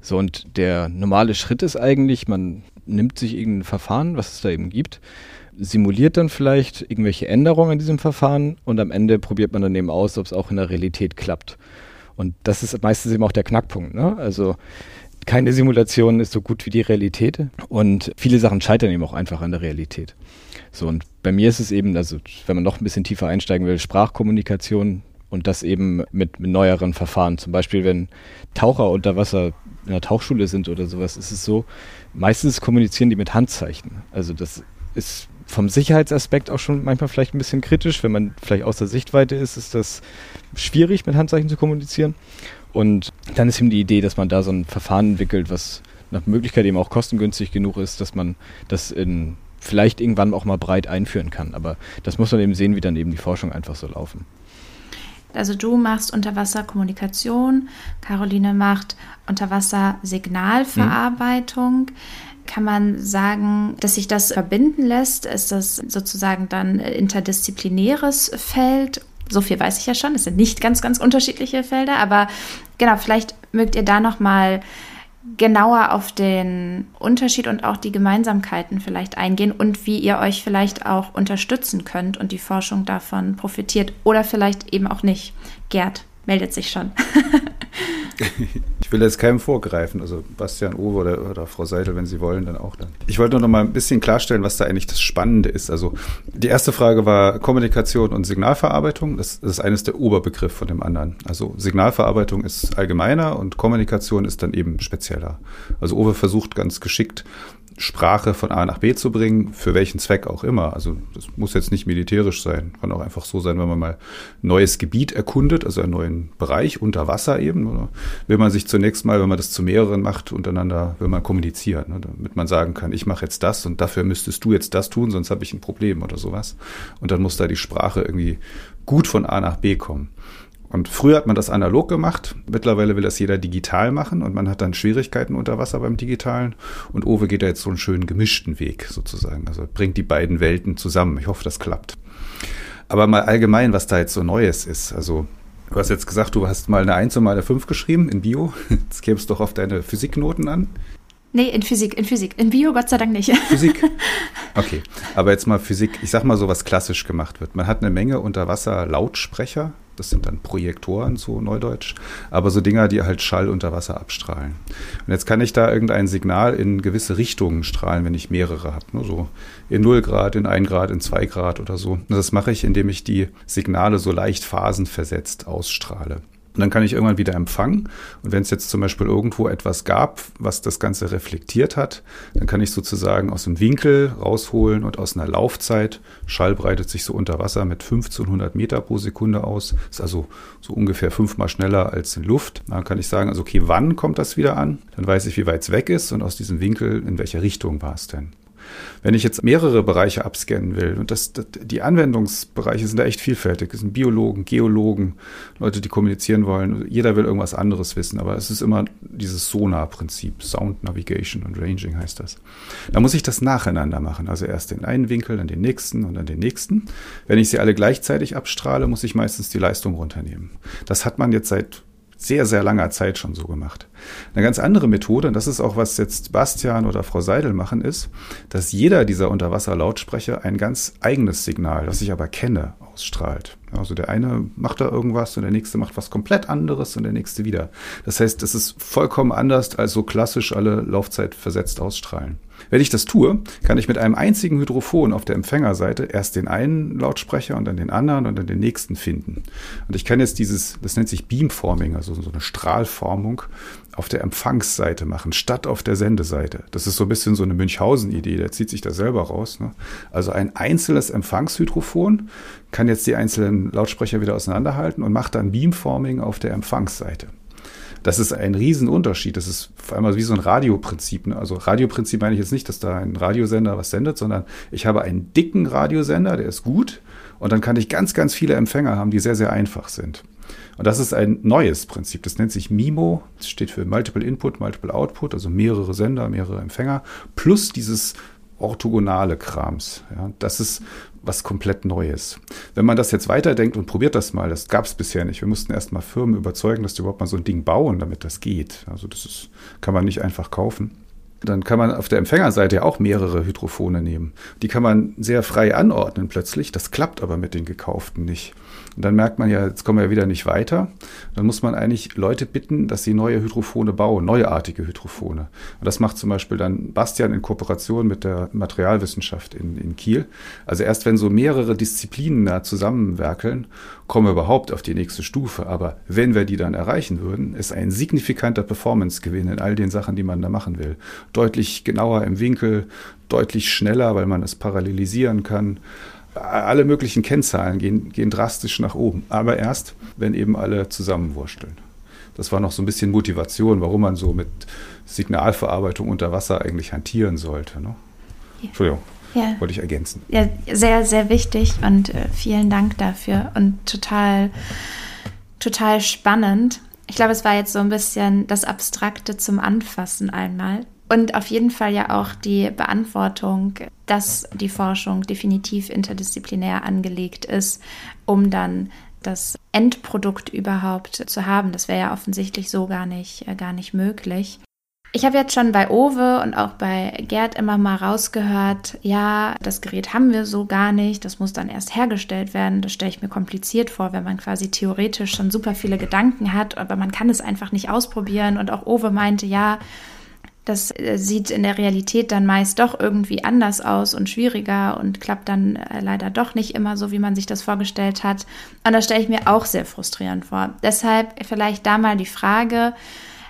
So, und der normale Schritt ist eigentlich, man nimmt sich irgendein Verfahren, was es da eben gibt, simuliert dann vielleicht irgendwelche Änderungen in diesem Verfahren und am Ende probiert man dann eben aus, ob es auch in der Realität klappt. Und das ist meistens eben auch der Knackpunkt. Ne? Also keine Simulation ist so gut wie die Realität und viele Sachen scheitern eben auch einfach an der Realität. So, und bei mir ist es eben, also wenn man noch ein bisschen tiefer einsteigen will, Sprachkommunikation und das eben mit, mit neueren Verfahren. Zum Beispiel, wenn Taucher unter Wasser in der Tauchschule sind oder sowas, ist es so, meistens kommunizieren die mit Handzeichen. Also das ist vom Sicherheitsaspekt auch schon manchmal vielleicht ein bisschen kritisch. Wenn man vielleicht aus der Sichtweite ist, ist das schwierig, mit Handzeichen zu kommunizieren. Und dann ist eben die Idee, dass man da so ein Verfahren entwickelt, was nach Möglichkeit eben auch kostengünstig genug ist, dass man das in vielleicht irgendwann auch mal breit einführen kann. Aber das muss man eben sehen, wie dann eben die Forschung einfach so laufen. Also du machst Unterwasserkommunikation, Caroline macht Unterwassersignalverarbeitung. Mhm. Kann man sagen, dass sich das verbinden lässt? Ist das sozusagen dann interdisziplinäres Feld? So viel weiß ich ja schon. Es sind nicht ganz, ganz unterschiedliche Felder, aber genau, vielleicht mögt ihr da noch mal genauer auf den Unterschied und auch die Gemeinsamkeiten vielleicht eingehen und wie ihr euch vielleicht auch unterstützen könnt und die Forschung davon profitiert oder vielleicht eben auch nicht. Gerd meldet sich schon. [laughs] [laughs] ich will jetzt keinem vorgreifen. Also Bastian Owe oder, oder Frau Seidel, wenn Sie wollen, dann auch dann. Ich wollte nur noch mal ein bisschen klarstellen, was da eigentlich das Spannende ist. Also die erste Frage war Kommunikation und Signalverarbeitung. Das, das ist eines der Oberbegriffe von dem anderen. Also Signalverarbeitung ist allgemeiner und Kommunikation ist dann eben spezieller. Also Owe versucht ganz geschickt Sprache von A nach B zu bringen, für welchen Zweck auch immer. Also das muss jetzt nicht militärisch sein, kann auch einfach so sein, wenn man mal neues Gebiet erkundet, also einen neuen Bereich unter Wasser eben. Oder will man sich zunächst mal, wenn man das zu mehreren macht, untereinander, will man kommunizieren, ne, damit man sagen kann, ich mache jetzt das und dafür müsstest du jetzt das tun, sonst habe ich ein Problem oder sowas. Und dann muss da die Sprache irgendwie gut von A nach B kommen. Und früher hat man das analog gemacht, mittlerweile will das jeder digital machen und man hat dann Schwierigkeiten unter Wasser beim Digitalen. Und Owe geht da jetzt so einen schönen gemischten Weg sozusagen. Also bringt die beiden Welten zusammen. Ich hoffe, das klappt. Aber mal allgemein, was da jetzt so Neues ist. Also du hast jetzt gesagt, du hast mal eine 1 und mal eine 5 geschrieben in Bio. Jetzt käme es doch auf deine Physiknoten an. Nee, in Physik, in Physik. In Bio Gott sei Dank nicht. [laughs] Physik? Okay. Aber jetzt mal Physik, ich sag mal so, was klassisch gemacht wird. Man hat eine Menge Unterwasser-Lautsprecher, das sind dann Projektoren, so neudeutsch. Aber so Dinger, die halt Schall unter Wasser abstrahlen. Und jetzt kann ich da irgendein Signal in gewisse Richtungen strahlen, wenn ich mehrere habe. Ne? So in 0 Grad, in 1 Grad, in 2 Grad oder so. Das mache ich, indem ich die Signale so leicht phasenversetzt ausstrahle. Und dann kann ich irgendwann wieder empfangen. Und wenn es jetzt zum Beispiel irgendwo etwas gab, was das Ganze reflektiert hat, dann kann ich sozusagen aus dem Winkel rausholen und aus einer Laufzeit, Schall breitet sich so unter Wasser mit 1500 Meter pro Sekunde aus, ist also so ungefähr fünfmal schneller als in Luft. Dann kann ich sagen, also okay, wann kommt das wieder an? Dann weiß ich, wie weit es weg ist und aus diesem Winkel, in welcher Richtung war es denn. Wenn ich jetzt mehrere Bereiche abscannen will, und das, das, die Anwendungsbereiche sind da echt vielfältig. Es sind Biologen, Geologen, Leute, die kommunizieren wollen. Jeder will irgendwas anderes wissen, aber es ist immer dieses Sonar-Prinzip. Sound Navigation und Ranging heißt das. Da muss ich das nacheinander machen. Also erst den einen Winkel, dann den nächsten und dann den nächsten. Wenn ich sie alle gleichzeitig abstrahle, muss ich meistens die Leistung runternehmen. Das hat man jetzt seit sehr, sehr langer Zeit schon so gemacht. Eine ganz andere Methode, und das ist auch, was jetzt Bastian oder Frau Seidel machen, ist, dass jeder dieser Unterwasserlautsprecher ein ganz eigenes Signal, das ich aber kenne, ausstrahlt. Also der eine macht da irgendwas und der nächste macht was komplett anderes und der nächste wieder. Das heißt, es ist vollkommen anders als so klassisch alle Laufzeit versetzt ausstrahlen. Wenn ich das tue, kann ich mit einem einzigen Hydrophon auf der Empfängerseite erst den einen Lautsprecher und dann den anderen und dann den nächsten finden. Und ich kann jetzt dieses, das nennt sich Beamforming, also so eine Strahlformung auf der Empfangsseite machen, statt auf der Sendeseite. Das ist so ein bisschen so eine Münchhausen-Idee, der zieht sich da selber raus. Ne? Also ein einzelnes Empfangshydrophon kann jetzt die einzelnen Lautsprecher wieder auseinanderhalten und macht dann Beamforming auf der Empfangsseite. Das ist ein Riesenunterschied. Das ist vor allem wie so ein Radioprinzip. Ne? Also Radioprinzip meine ich jetzt nicht, dass da ein Radiosender was sendet, sondern ich habe einen dicken Radiosender, der ist gut. Und dann kann ich ganz, ganz viele Empfänger haben, die sehr, sehr einfach sind. Und das ist ein neues Prinzip. Das nennt sich MIMO. Das steht für Multiple Input, Multiple Output, also mehrere Sender, mehrere Empfänger, plus dieses orthogonale Krams. Ja, das ist was komplett Neues. Wenn man das jetzt weiterdenkt und probiert das mal, das gab es bisher nicht. Wir mussten erst mal Firmen überzeugen, dass die überhaupt mal so ein Ding bauen, damit das geht. Also das ist, kann man nicht einfach kaufen. Dann kann man auf der Empfängerseite ja auch mehrere Hydrophone nehmen. Die kann man sehr frei anordnen plötzlich. Das klappt aber mit den gekauften nicht. Und dann merkt man ja, jetzt kommen wir ja wieder nicht weiter. Dann muss man eigentlich Leute bitten, dass sie neue Hydrophone bauen, neuartige Hydrophone. Und das macht zum Beispiel dann Bastian in Kooperation mit der Materialwissenschaft in, in Kiel. Also erst wenn so mehrere Disziplinen da zusammenwerkeln, kommen wir überhaupt auf die nächste Stufe. Aber wenn wir die dann erreichen würden, ist ein signifikanter Performancegewinn in all den Sachen, die man da machen will. Deutlich genauer im Winkel, deutlich schneller, weil man es parallelisieren kann alle möglichen Kennzahlen gehen, gehen drastisch nach oben. Aber erst, wenn eben alle zusammenwursteln. Das war noch so ein bisschen Motivation, warum man so mit Signalverarbeitung unter Wasser eigentlich hantieren sollte. Ne? Entschuldigung. Ja. Wollte ich ergänzen. Ja, sehr, sehr wichtig und äh, vielen Dank dafür und total, total spannend. Ich glaube, es war jetzt so ein bisschen das Abstrakte zum Anfassen einmal. Und auf jeden Fall ja auch die Beantwortung, dass die Forschung definitiv interdisziplinär angelegt ist, um dann das Endprodukt überhaupt zu haben. Das wäre ja offensichtlich so gar nicht, äh, gar nicht möglich. Ich habe jetzt schon bei Owe und auch bei Gerd immer mal rausgehört, ja, das Gerät haben wir so gar nicht, das muss dann erst hergestellt werden. Das stelle ich mir kompliziert vor, wenn man quasi theoretisch schon super viele Gedanken hat, aber man kann es einfach nicht ausprobieren. Und auch Owe meinte, ja, das äh, sieht in der Realität dann meist doch irgendwie anders aus und schwieriger und klappt dann äh, leider doch nicht immer so, wie man sich das vorgestellt hat. Und das stelle ich mir auch sehr frustrierend vor. Deshalb vielleicht da mal die Frage,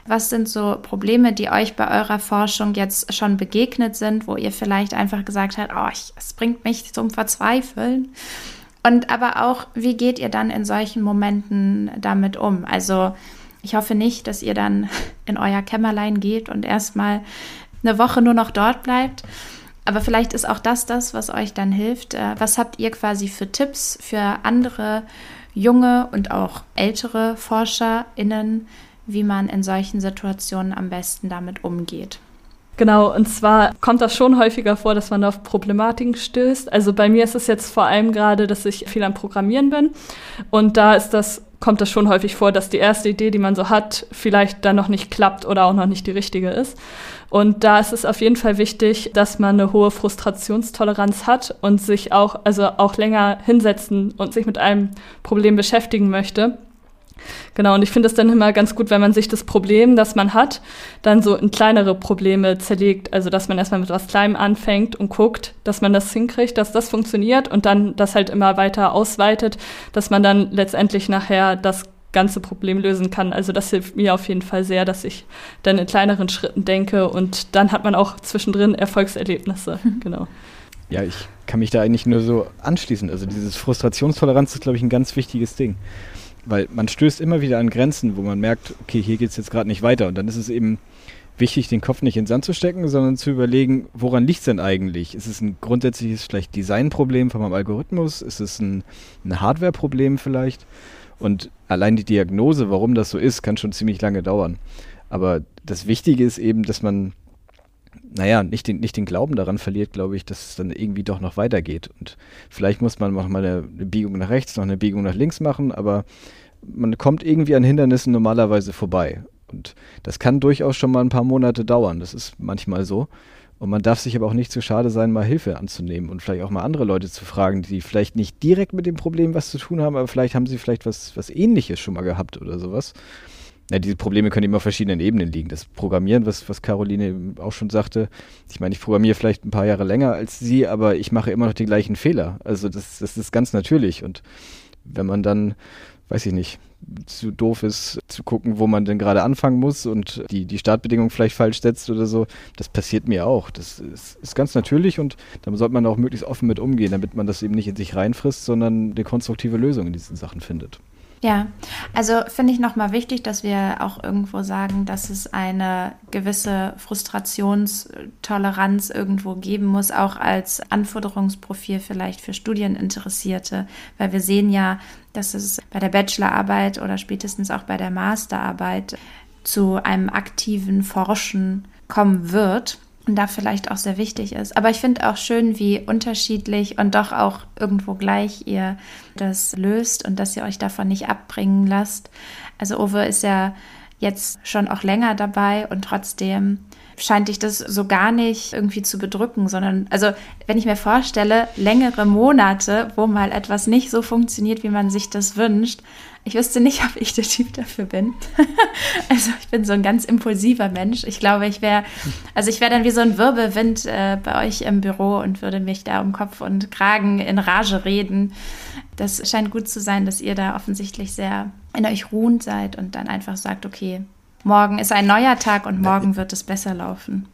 was sind so Probleme, die euch bei eurer Forschung jetzt schon begegnet sind, wo ihr vielleicht einfach gesagt habt, oh, es bringt mich zum Verzweifeln? Und aber auch, wie geht ihr dann in solchen Momenten damit um? Also ich hoffe nicht, dass ihr dann [laughs] in euer Kämmerlein geht und erstmal eine Woche nur noch dort bleibt. Aber vielleicht ist auch das das, was euch dann hilft. Äh, was habt ihr quasi für Tipps für andere junge und auch ältere ForscherInnen, wie man in solchen Situationen am besten damit umgeht? Genau, und zwar kommt das schon häufiger vor, dass man auf Problematiken stößt. Also bei mir ist es jetzt vor allem gerade, dass ich viel am Programmieren bin. Und da ist das kommt es schon häufig vor, dass die erste Idee, die man so hat, vielleicht dann noch nicht klappt oder auch noch nicht die richtige ist. Und da ist es auf jeden Fall wichtig, dass man eine hohe Frustrationstoleranz hat und sich auch, also auch länger hinsetzen und sich mit einem Problem beschäftigen möchte Genau, und ich finde es dann immer ganz gut, wenn man sich das Problem, das man hat, dann so in kleinere Probleme zerlegt. Also, dass man erstmal mit was Kleinem anfängt und guckt, dass man das hinkriegt, dass das funktioniert und dann das halt immer weiter ausweitet, dass man dann letztendlich nachher das ganze Problem lösen kann. Also das hilft mir auf jeden Fall sehr, dass ich dann in kleineren Schritten denke und dann hat man auch zwischendrin Erfolgserlebnisse. Genau. Ja, ich kann mich da eigentlich nur so anschließen. Also dieses Frustrationstoleranz ist, glaube ich, ein ganz wichtiges Ding weil man stößt immer wieder an Grenzen, wo man merkt, okay, hier geht es jetzt gerade nicht weiter. Und dann ist es eben wichtig, den Kopf nicht in den Sand zu stecken, sondern zu überlegen, woran liegt es denn eigentlich? Ist es ein grundsätzliches vielleicht Designproblem von meinem Algorithmus? Ist es ein, ein Hardware-Problem vielleicht? Und allein die Diagnose, warum das so ist, kann schon ziemlich lange dauern. Aber das Wichtige ist eben, dass man, naja, nicht den, nicht den Glauben daran verliert, glaube ich, dass es dann irgendwie doch noch weitergeht. Und vielleicht muss man noch mal eine, eine Biegung nach rechts, noch eine Biegung nach links machen, aber man kommt irgendwie an Hindernissen normalerweise vorbei. Und das kann durchaus schon mal ein paar Monate dauern. Das ist manchmal so. Und man darf sich aber auch nicht zu schade sein, mal Hilfe anzunehmen und vielleicht auch mal andere Leute zu fragen, die vielleicht nicht direkt mit dem Problem was zu tun haben, aber vielleicht haben sie vielleicht was, was ähnliches schon mal gehabt oder sowas. Ja, diese Probleme können eben auf verschiedenen Ebenen liegen. Das Programmieren, was, was Caroline auch schon sagte, ich meine, ich programmiere vielleicht ein paar Jahre länger als sie, aber ich mache immer noch die gleichen Fehler. Also das, das ist ganz natürlich. Und wenn man dann weiß ich nicht, zu doof ist, zu gucken, wo man denn gerade anfangen muss und die, die Startbedingungen vielleicht falsch setzt oder so. Das passiert mir auch. Das ist, ist ganz natürlich und da sollte man auch möglichst offen mit umgehen, damit man das eben nicht in sich reinfrisst, sondern eine konstruktive Lösung in diesen Sachen findet. Ja, also finde ich nochmal wichtig, dass wir auch irgendwo sagen, dass es eine gewisse Frustrationstoleranz irgendwo geben muss, auch als Anforderungsprofil vielleicht für Studieninteressierte, weil wir sehen ja, dass es bei der Bachelorarbeit oder spätestens auch bei der Masterarbeit zu einem aktiven Forschen kommen wird und da vielleicht auch sehr wichtig ist. Aber ich finde auch schön, wie unterschiedlich und doch auch irgendwo gleich ihr das löst und dass ihr euch davon nicht abbringen lasst. Also Uwe ist ja jetzt schon auch länger dabei und trotzdem scheint dich das so gar nicht irgendwie zu bedrücken, sondern, also wenn ich mir vorstelle, längere Monate, wo mal etwas nicht so funktioniert, wie man sich das wünscht, ich wüsste nicht, ob ich der Typ dafür bin. [laughs] also ich bin so ein ganz impulsiver Mensch. Ich glaube, ich wäre, also ich wäre dann wie so ein Wirbelwind äh, bei euch im Büro und würde mich da um Kopf und Kragen in Rage reden. Das scheint gut zu sein, dass ihr da offensichtlich sehr in euch ruhend seid und dann einfach sagt, okay, morgen ist ein neuer Tag und morgen wird es besser laufen.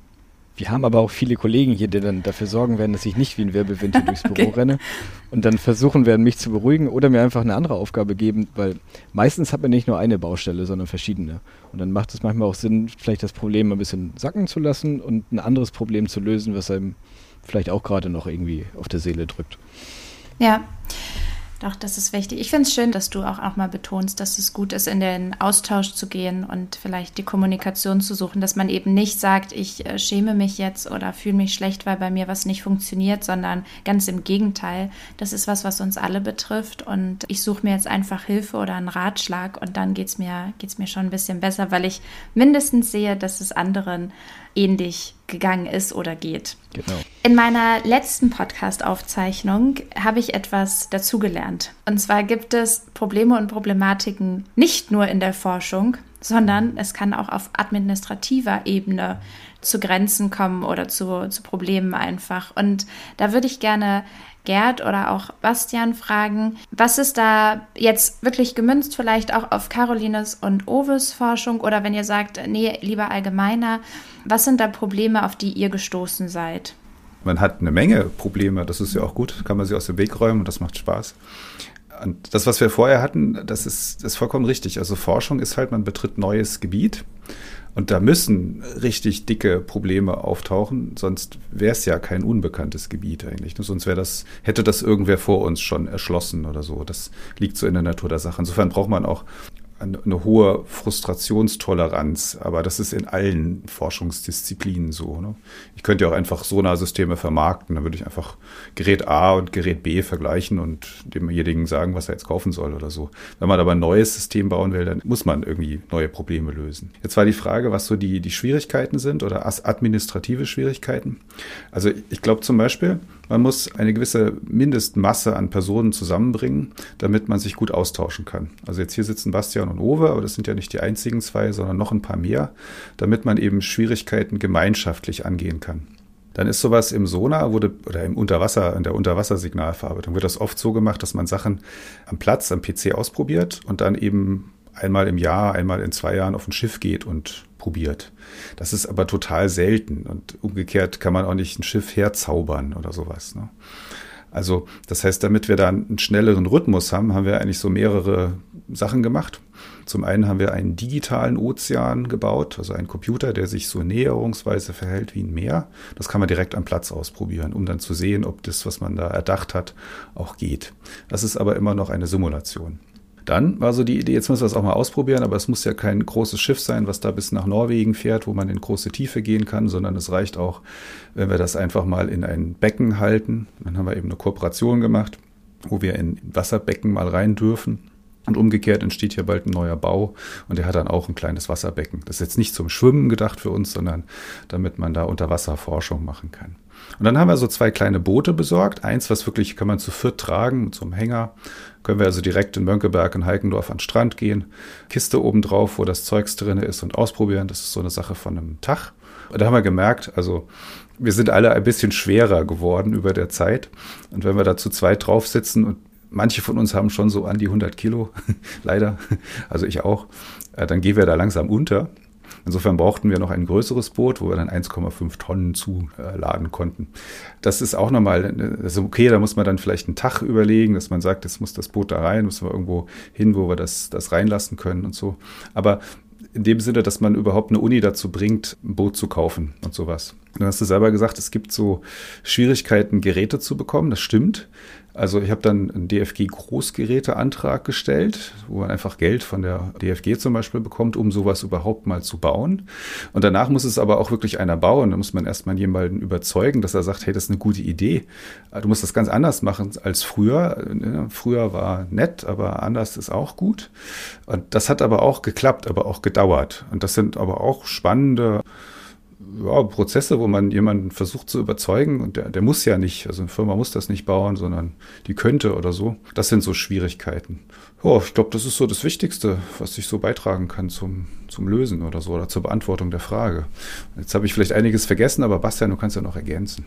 Wir haben aber auch viele Kollegen hier, die dann dafür sorgen werden, dass ich nicht wie ein Wirbelwind hier [laughs] durchs Büro okay. renne und dann versuchen werden, mich zu beruhigen oder mir einfach eine andere Aufgabe geben, weil meistens hat man nicht nur eine Baustelle, sondern verschiedene. Und dann macht es manchmal auch Sinn, vielleicht das Problem ein bisschen sacken zu lassen und ein anderes Problem zu lösen, was einem vielleicht auch gerade noch irgendwie auf der Seele drückt. Ja. Doch, das ist wichtig. Ich finde es schön, dass du auch, auch mal betonst, dass es gut ist, in den Austausch zu gehen und vielleicht die Kommunikation zu suchen, dass man eben nicht sagt, ich äh, schäme mich jetzt oder fühle mich schlecht, weil bei mir was nicht funktioniert, sondern ganz im Gegenteil. Das ist was, was uns alle betrifft und ich suche mir jetzt einfach Hilfe oder einen Ratschlag und dann geht es mir, geht's mir schon ein bisschen besser, weil ich mindestens sehe, dass es anderen ähnlich gegangen ist oder geht. Genau. In meiner letzten Podcast-Aufzeichnung habe ich etwas dazugelernt. Und zwar gibt es Probleme und Problematiken nicht nur in der Forschung, sondern es kann auch auf administrativer Ebene zu Grenzen kommen oder zu, zu Problemen einfach. Und da würde ich gerne Gerd oder auch Bastian fragen, was ist da jetzt wirklich gemünzt vielleicht auch auf Carolines und Oves Forschung oder wenn ihr sagt, nee, lieber allgemeiner, was sind da Probleme, auf die ihr gestoßen seid? Man hat eine Menge Probleme, das ist ja auch gut, kann man sie aus dem Weg räumen und das macht Spaß. Und das, was wir vorher hatten, das ist, das ist vollkommen richtig. Also Forschung ist halt, man betritt neues Gebiet und da müssen richtig dicke Probleme auftauchen, sonst wäre es ja kein unbekanntes Gebiet eigentlich. Sonst wäre das, hätte das irgendwer vor uns schon erschlossen oder so. Das liegt so in der Natur der Sache. Insofern braucht man auch eine hohe Frustrationstoleranz, aber das ist in allen Forschungsdisziplinen so. Ne? Ich könnte ja auch einfach Sonarsysteme vermarkten, dann würde ich einfach Gerät A und Gerät B vergleichen und demjenigen sagen, was er jetzt kaufen soll oder so. Wenn man aber ein neues System bauen will, dann muss man irgendwie neue Probleme lösen. Jetzt war die Frage, was so die, die Schwierigkeiten sind oder administrative Schwierigkeiten. Also ich glaube zum Beispiel, man muss eine gewisse Mindestmasse an Personen zusammenbringen, damit man sich gut austauschen kann. Also jetzt hier sitzen Bastian und Owe, aber das sind ja nicht die einzigen zwei, sondern noch ein paar mehr, damit man eben Schwierigkeiten gemeinschaftlich angehen kann. Dann ist sowas im Sonar wurde, oder im Unterwasser, in der Unterwassersignalverarbeitung wird das oft so gemacht, dass man Sachen am Platz, am PC ausprobiert und dann eben einmal im Jahr, einmal in zwei Jahren auf ein Schiff geht und probiert. Das ist aber total selten und umgekehrt kann man auch nicht ein Schiff herzaubern oder sowas. Ne? Also das heißt, damit wir da einen schnelleren Rhythmus haben, haben wir eigentlich so mehrere Sachen gemacht. Zum einen haben wir einen digitalen Ozean gebaut, also einen Computer, der sich so näherungsweise verhält wie ein Meer. Das kann man direkt am Platz ausprobieren, um dann zu sehen, ob das, was man da erdacht hat, auch geht. Das ist aber immer noch eine Simulation. Dann war so die Idee, jetzt müssen wir das auch mal ausprobieren, aber es muss ja kein großes Schiff sein, was da bis nach Norwegen fährt, wo man in große Tiefe gehen kann, sondern es reicht auch, wenn wir das einfach mal in ein Becken halten. Dann haben wir eben eine Kooperation gemacht, wo wir in Wasserbecken mal rein dürfen. Und umgekehrt entsteht hier bald ein neuer Bau und der hat dann auch ein kleines Wasserbecken. Das ist jetzt nicht zum Schwimmen gedacht für uns, sondern damit man da Unterwasserforschung machen kann. Und dann haben wir so zwei kleine Boote besorgt. Eins, was wirklich kann man zu viert tragen einem Hänger. Können wir also direkt in Mönckeberg in Heikendorf an den Strand gehen. Kiste oben drauf, wo das Zeugs drin ist und ausprobieren. Das ist so eine Sache von einem Tag. Und da haben wir gemerkt, also wir sind alle ein bisschen schwerer geworden über der Zeit. Und wenn wir da zu zweit drauf sitzen und manche von uns haben schon so an die 100 Kilo, [laughs] leider, also ich auch, äh, dann gehen wir da langsam unter. Insofern brauchten wir noch ein größeres Boot, wo wir dann 1,5 Tonnen zuladen konnten. Das ist auch nochmal, ist okay, da muss man dann vielleicht einen Tag überlegen, dass man sagt, jetzt muss das Boot da rein, müssen wir irgendwo hin, wo wir das, das reinlassen können und so. Aber in dem Sinne, dass man überhaupt eine Uni dazu bringt, ein Boot zu kaufen und sowas. Du hast du selber gesagt, es gibt so Schwierigkeiten, Geräte zu bekommen. Das stimmt. Also ich habe dann einen DFG-Großgeräteantrag gestellt, wo man einfach Geld von der DFG zum Beispiel bekommt, um sowas überhaupt mal zu bauen. Und danach muss es aber auch wirklich einer bauen. Da muss man erstmal jemanden überzeugen, dass er sagt, hey, das ist eine gute Idee. Du musst das ganz anders machen als früher. Früher war nett, aber anders ist auch gut. Und das hat aber auch geklappt, aber auch gedauert. Und das sind aber auch spannende ja, Prozesse, wo man jemanden versucht zu überzeugen und der, der muss ja nicht, also eine Firma muss das nicht bauen, sondern die könnte oder so. Das sind so Schwierigkeiten. Ja, ich glaube, das ist so das Wichtigste, was ich so beitragen kann zum, zum Lösen oder so oder zur Beantwortung der Frage. Jetzt habe ich vielleicht einiges vergessen, aber Bastian, du kannst ja noch ergänzen.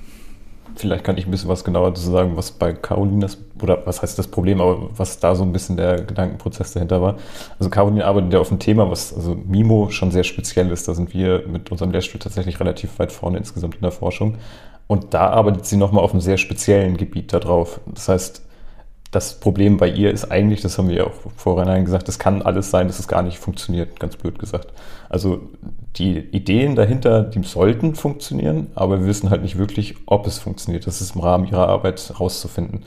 Vielleicht kann ich ein bisschen was genauer dazu sagen, was bei Caroline das, oder was heißt das Problem, aber was da so ein bisschen der Gedankenprozess dahinter war. Also Caroline arbeitet ja auf ein Thema, was also Mimo schon sehr speziell ist. Da sind wir mit unserem Lehrstuhl tatsächlich relativ weit vorne insgesamt in der Forschung. Und da arbeitet sie nochmal auf einem sehr speziellen Gebiet da drauf. Das heißt, das Problem bei ihr ist eigentlich, das haben wir ja auch vorhin gesagt, es kann alles sein, dass es gar nicht funktioniert, ganz blöd gesagt. Also die Ideen dahinter, die sollten funktionieren, aber wir wissen halt nicht wirklich, ob es funktioniert. Das ist im Rahmen ihrer Arbeit rauszufinden.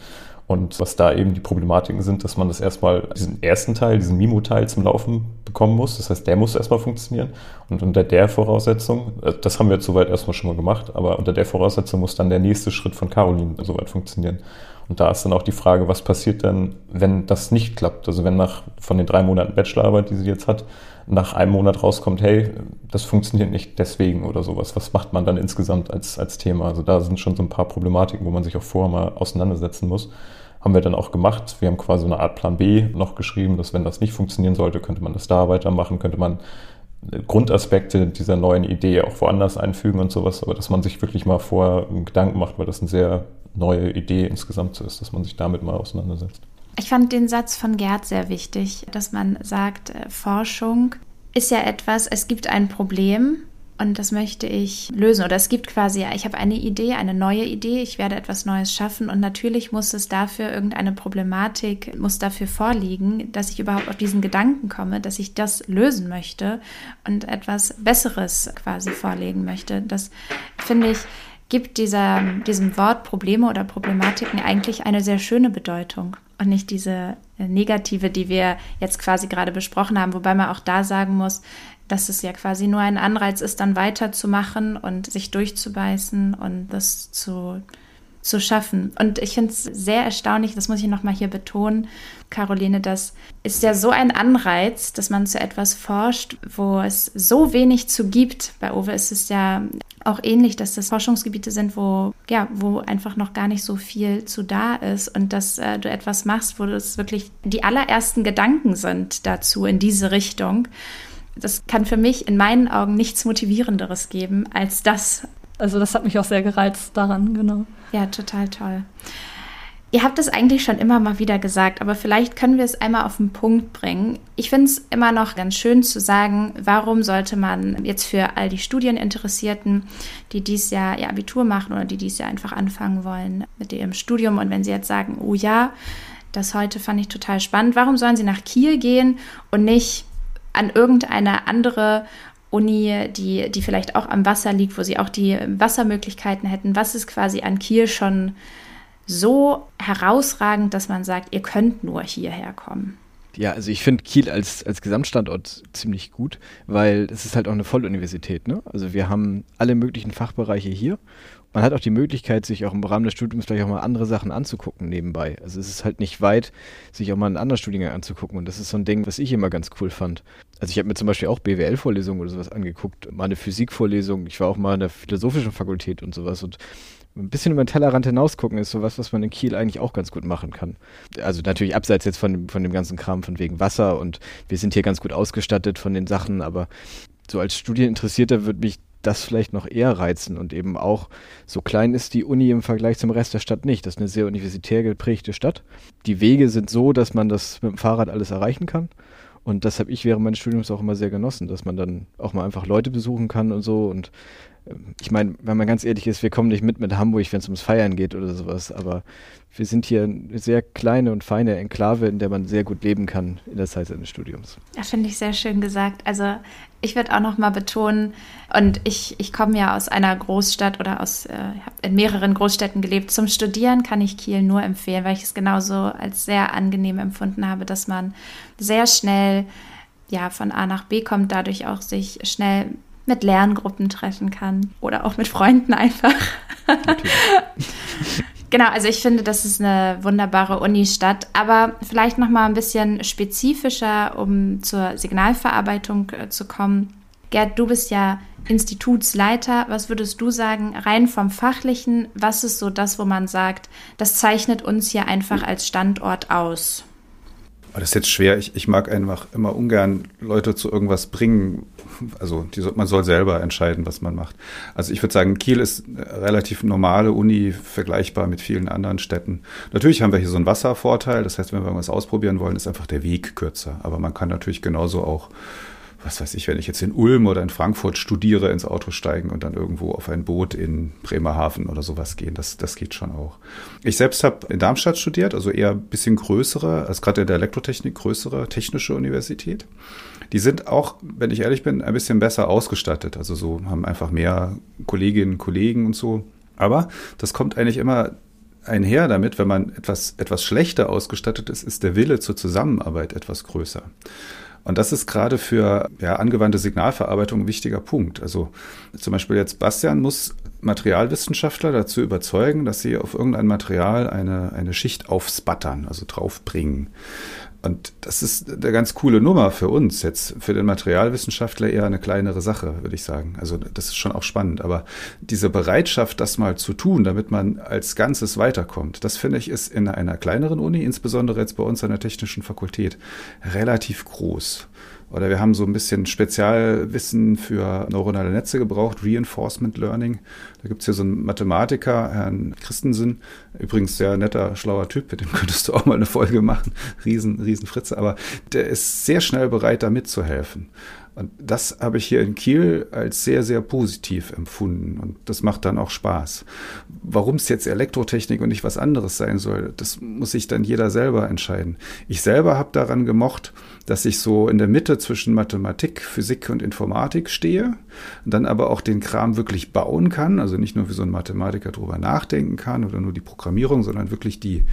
Und was da eben die Problematiken sind, dass man das erstmal, diesen ersten Teil, diesen Mimo-Teil zum Laufen bekommen muss. Das heißt, der muss erstmal funktionieren. Und unter der Voraussetzung, äh, das haben wir jetzt soweit erstmal schon mal gemacht, aber unter der Voraussetzung muss dann der nächste Schritt von Caroline soweit funktionieren. Und da ist dann auch die Frage, was passiert denn, wenn das nicht klappt? Also wenn nach von den drei Monaten Bachelorarbeit, die sie jetzt hat, nach einem Monat rauskommt, hey, das funktioniert nicht deswegen oder sowas. Was macht man dann insgesamt als, als Thema? Also da sind schon so ein paar Problematiken, wo man sich auch vorher mal auseinandersetzen muss. Haben wir dann auch gemacht. Wir haben quasi eine Art Plan B noch geschrieben, dass wenn das nicht funktionieren sollte, könnte man das da weitermachen, könnte man Grundaspekte dieser neuen Idee auch woanders einfügen und sowas, aber dass man sich wirklich mal vorher Gedanken macht, weil das eine sehr neue Idee insgesamt ist, dass man sich damit mal auseinandersetzt. Ich fand den Satz von Gerd sehr wichtig, dass man sagt, äh, Forschung ist ja etwas, es gibt ein Problem und das möchte ich lösen. Oder es gibt quasi, ich habe eine Idee, eine neue Idee, ich werde etwas Neues schaffen und natürlich muss es dafür irgendeine Problematik, muss dafür vorliegen, dass ich überhaupt auf diesen Gedanken komme, dass ich das lösen möchte und etwas Besseres quasi vorlegen möchte. Das finde ich gibt dieser, diesem Wort Probleme oder Problematiken eigentlich eine sehr schöne Bedeutung und nicht diese äh, negative, die wir jetzt quasi gerade besprochen haben, wobei man auch da sagen muss, dass es ja quasi nur ein Anreiz ist, dann weiterzumachen und sich durchzubeißen und das zu, zu schaffen. Und ich finde es sehr erstaunlich, das muss ich nochmal hier betonen, Caroline, das ist ja so ein Anreiz, dass man zu etwas forscht, wo es so wenig zu gibt. Bei Owe ist es ja auch ähnlich, dass das Forschungsgebiete sind, wo, ja, wo einfach noch gar nicht so viel zu da ist und dass äh, du etwas machst, wo es wirklich die allerersten Gedanken sind dazu in diese Richtung. Das kann für mich in meinen Augen nichts Motivierenderes geben als das. Also das hat mich auch sehr gereizt daran, genau. Ja, total toll. Ihr habt es eigentlich schon immer mal wieder gesagt, aber vielleicht können wir es einmal auf den Punkt bringen. Ich finde es immer noch ganz schön zu sagen, warum sollte man jetzt für all die Studieninteressierten, die dies Jahr ihr Abitur machen oder die dies Jahr einfach anfangen wollen mit ihrem Studium und wenn sie jetzt sagen, oh ja, das heute fand ich total spannend, warum sollen sie nach Kiel gehen und nicht an irgendeine andere Uni, die, die vielleicht auch am Wasser liegt, wo sie auch die Wassermöglichkeiten hätten? Was ist quasi an Kiel schon so herausragend, dass man sagt, ihr könnt nur hierher kommen? Ja, also ich finde Kiel als, als Gesamtstandort ziemlich gut, weil es ist halt auch eine Volluniversität. Ne? Also wir haben alle möglichen Fachbereiche hier. Man hat auch die Möglichkeit, sich auch im Rahmen des Studiums vielleicht auch mal andere Sachen anzugucken nebenbei. Also es ist halt nicht weit, sich auch mal einen anderen Studiengang anzugucken. Und das ist so ein Ding, was ich immer ganz cool fand. Also ich habe mir zum Beispiel auch BWL-Vorlesungen oder sowas angeguckt, mal eine Physikvorlesung. Ich war auch mal in der philosophischen Fakultät und sowas. Und ein bisschen über den Tellerrand hinausgucken ist sowas, was man in Kiel eigentlich auch ganz gut machen kann. Also natürlich abseits jetzt von, von dem ganzen Kram von wegen Wasser und wir sind hier ganz gut ausgestattet von den Sachen, aber so als Studieninteressierter würde mich das vielleicht noch eher reizen und eben auch so klein ist die Uni im Vergleich zum Rest der Stadt nicht. Das ist eine sehr universitär geprägte Stadt. Die Wege sind so, dass man das mit dem Fahrrad alles erreichen kann. Und das habe ich während meines Studiums auch immer sehr genossen, dass man dann auch mal einfach Leute besuchen kann und so und ich meine, wenn man ganz ehrlich ist, wir kommen nicht mit mit Hamburg, wenn es ums Feiern geht oder sowas, aber wir sind hier eine sehr kleine und feine Enklave, in der man sehr gut leben kann in der Zeit seines Studiums. Ja, finde ich sehr schön gesagt. Also ich würde auch noch mal betonen, und ich, ich komme ja aus einer Großstadt oder aus, äh, habe in mehreren Großstädten gelebt. Zum Studieren kann ich Kiel nur empfehlen, weil ich es genauso als sehr angenehm empfunden habe, dass man sehr schnell ja, von A nach B kommt, dadurch auch sich schnell mit Lerngruppen treffen kann oder auch mit Freunden einfach. [laughs] genau, also ich finde, das ist eine wunderbare Unistadt, aber vielleicht noch mal ein bisschen spezifischer, um zur Signalverarbeitung äh, zu kommen. Gerd, du bist ja Institutsleiter. Was würdest du sagen, rein vom Fachlichen, was ist so das, wo man sagt, das zeichnet uns hier einfach als Standort aus? Das ist jetzt schwer. Ich, ich mag einfach immer ungern Leute zu irgendwas bringen. Also die, man soll selber entscheiden, was man macht. Also ich würde sagen, Kiel ist eine relativ normale Uni, vergleichbar mit vielen anderen Städten. Natürlich haben wir hier so einen Wasservorteil. Das heißt, wenn wir was ausprobieren wollen, ist einfach der Weg kürzer. Aber man kann natürlich genauso auch was weiß ich, wenn ich jetzt in Ulm oder in Frankfurt studiere, ins Auto steigen und dann irgendwo auf ein Boot in Bremerhaven oder sowas gehen. Das, das geht schon auch. Ich selbst habe in Darmstadt studiert, also eher ein bisschen größere, als gerade in der Elektrotechnik größere technische Universität. Die sind auch, wenn ich ehrlich bin, ein bisschen besser ausgestattet. Also so haben einfach mehr Kolleginnen Kollegen und so. Aber das kommt eigentlich immer einher damit, wenn man etwas, etwas schlechter ausgestattet ist, ist der Wille zur Zusammenarbeit etwas größer. Und das ist gerade für ja, angewandte Signalverarbeitung ein wichtiger Punkt. Also zum Beispiel jetzt Bastian muss Materialwissenschaftler dazu überzeugen, dass sie auf irgendein Material eine, eine Schicht aufspattern, also draufbringen. Und das ist eine ganz coole Nummer für uns. Jetzt für den Materialwissenschaftler eher eine kleinere Sache, würde ich sagen. Also das ist schon auch spannend. Aber diese Bereitschaft, das mal zu tun, damit man als Ganzes weiterkommt, das finde ich ist in einer kleineren Uni, insbesondere jetzt bei uns an der Technischen Fakultät, relativ groß. Oder wir haben so ein bisschen Spezialwissen für neuronale Netze gebraucht, Reinforcement Learning. Da gibt es hier so einen Mathematiker, Herrn Christensen, übrigens sehr netter, schlauer Typ, mit dem [laughs] könntest du auch mal eine Folge machen. Riesen, riesen Fritze, aber der ist sehr schnell bereit, da mitzuhelfen. Und das habe ich hier in Kiel als sehr, sehr positiv empfunden. Und das macht dann auch Spaß. Warum es jetzt Elektrotechnik und nicht was anderes sein soll, das muss sich dann jeder selber entscheiden. Ich selber habe daran gemocht, dass ich so in der Mitte zwischen Mathematik, Physik und Informatik stehe und dann aber auch den Kram wirklich bauen kann. Also nicht nur wie so ein Mathematiker drüber nachdenken kann oder nur die Programmierung, sondern wirklich die,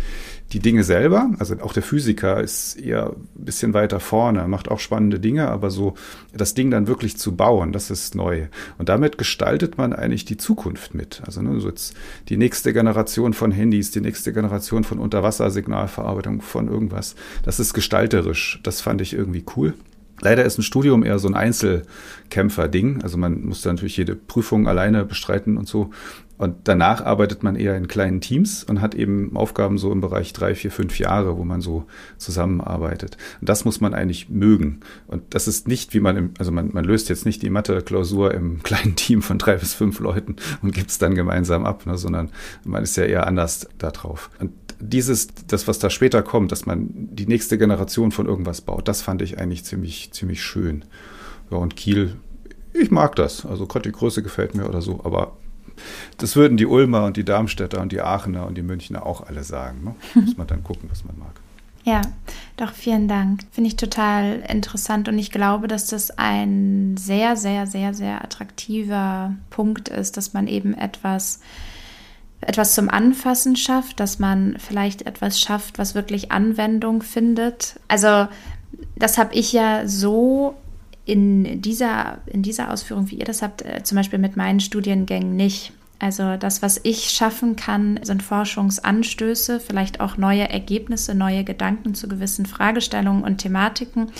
die Dinge selber. Also auch der Physiker ist eher ein bisschen weiter vorne, macht auch spannende Dinge, aber so das Ding dann wirklich zu bauen, das ist neu. Und damit gestaltet man eigentlich die Zukunft mit. Also ne, so jetzt die nächste Generation von Handys, die nächste Generation von Unterwassersignalverarbeitung, von irgendwas. Das ist gestalterisch. Das fand ich irgendwie cool. Leider ist ein Studium eher so ein Einzelkämpfer-Ding. Also man muss da natürlich jede Prüfung alleine bestreiten und so. Und danach arbeitet man eher in kleinen Teams und hat eben Aufgaben so im Bereich drei, vier, fünf Jahre, wo man so zusammenarbeitet. Und das muss man eigentlich mögen. Und das ist nicht, wie man im, also man, man löst jetzt nicht die Mathe-Klausur im [laughs] kleinen Team von drei bis fünf Leuten und gibt es dann gemeinsam ab, ne, sondern man ist ja eher anders da drauf. Und dieses, das, was da später kommt, dass man die nächste Generation von irgendwas baut, das fand ich eigentlich ziemlich, ziemlich schön. Ja, und Kiel, ich mag das. Also gerade die Größe gefällt mir oder so, aber das würden die Ulmer und die Darmstädter und die Aachener und die Münchner auch alle sagen. Ne? [laughs] Muss man dann gucken, was man mag. Ja, doch, vielen Dank. Finde ich total interessant und ich glaube, dass das ein sehr, sehr, sehr, sehr attraktiver Punkt ist, dass man eben etwas, etwas zum Anfassen schafft, dass man vielleicht etwas schafft, was wirklich Anwendung findet. Also, das habe ich ja so in dieser, in dieser Ausführung, wie ihr das habt, äh, zum Beispiel mit meinen Studiengängen nicht. Also das, was ich schaffen kann, sind Forschungsanstöße, vielleicht auch neue Ergebnisse, neue Gedanken zu gewissen Fragestellungen und Thematiken.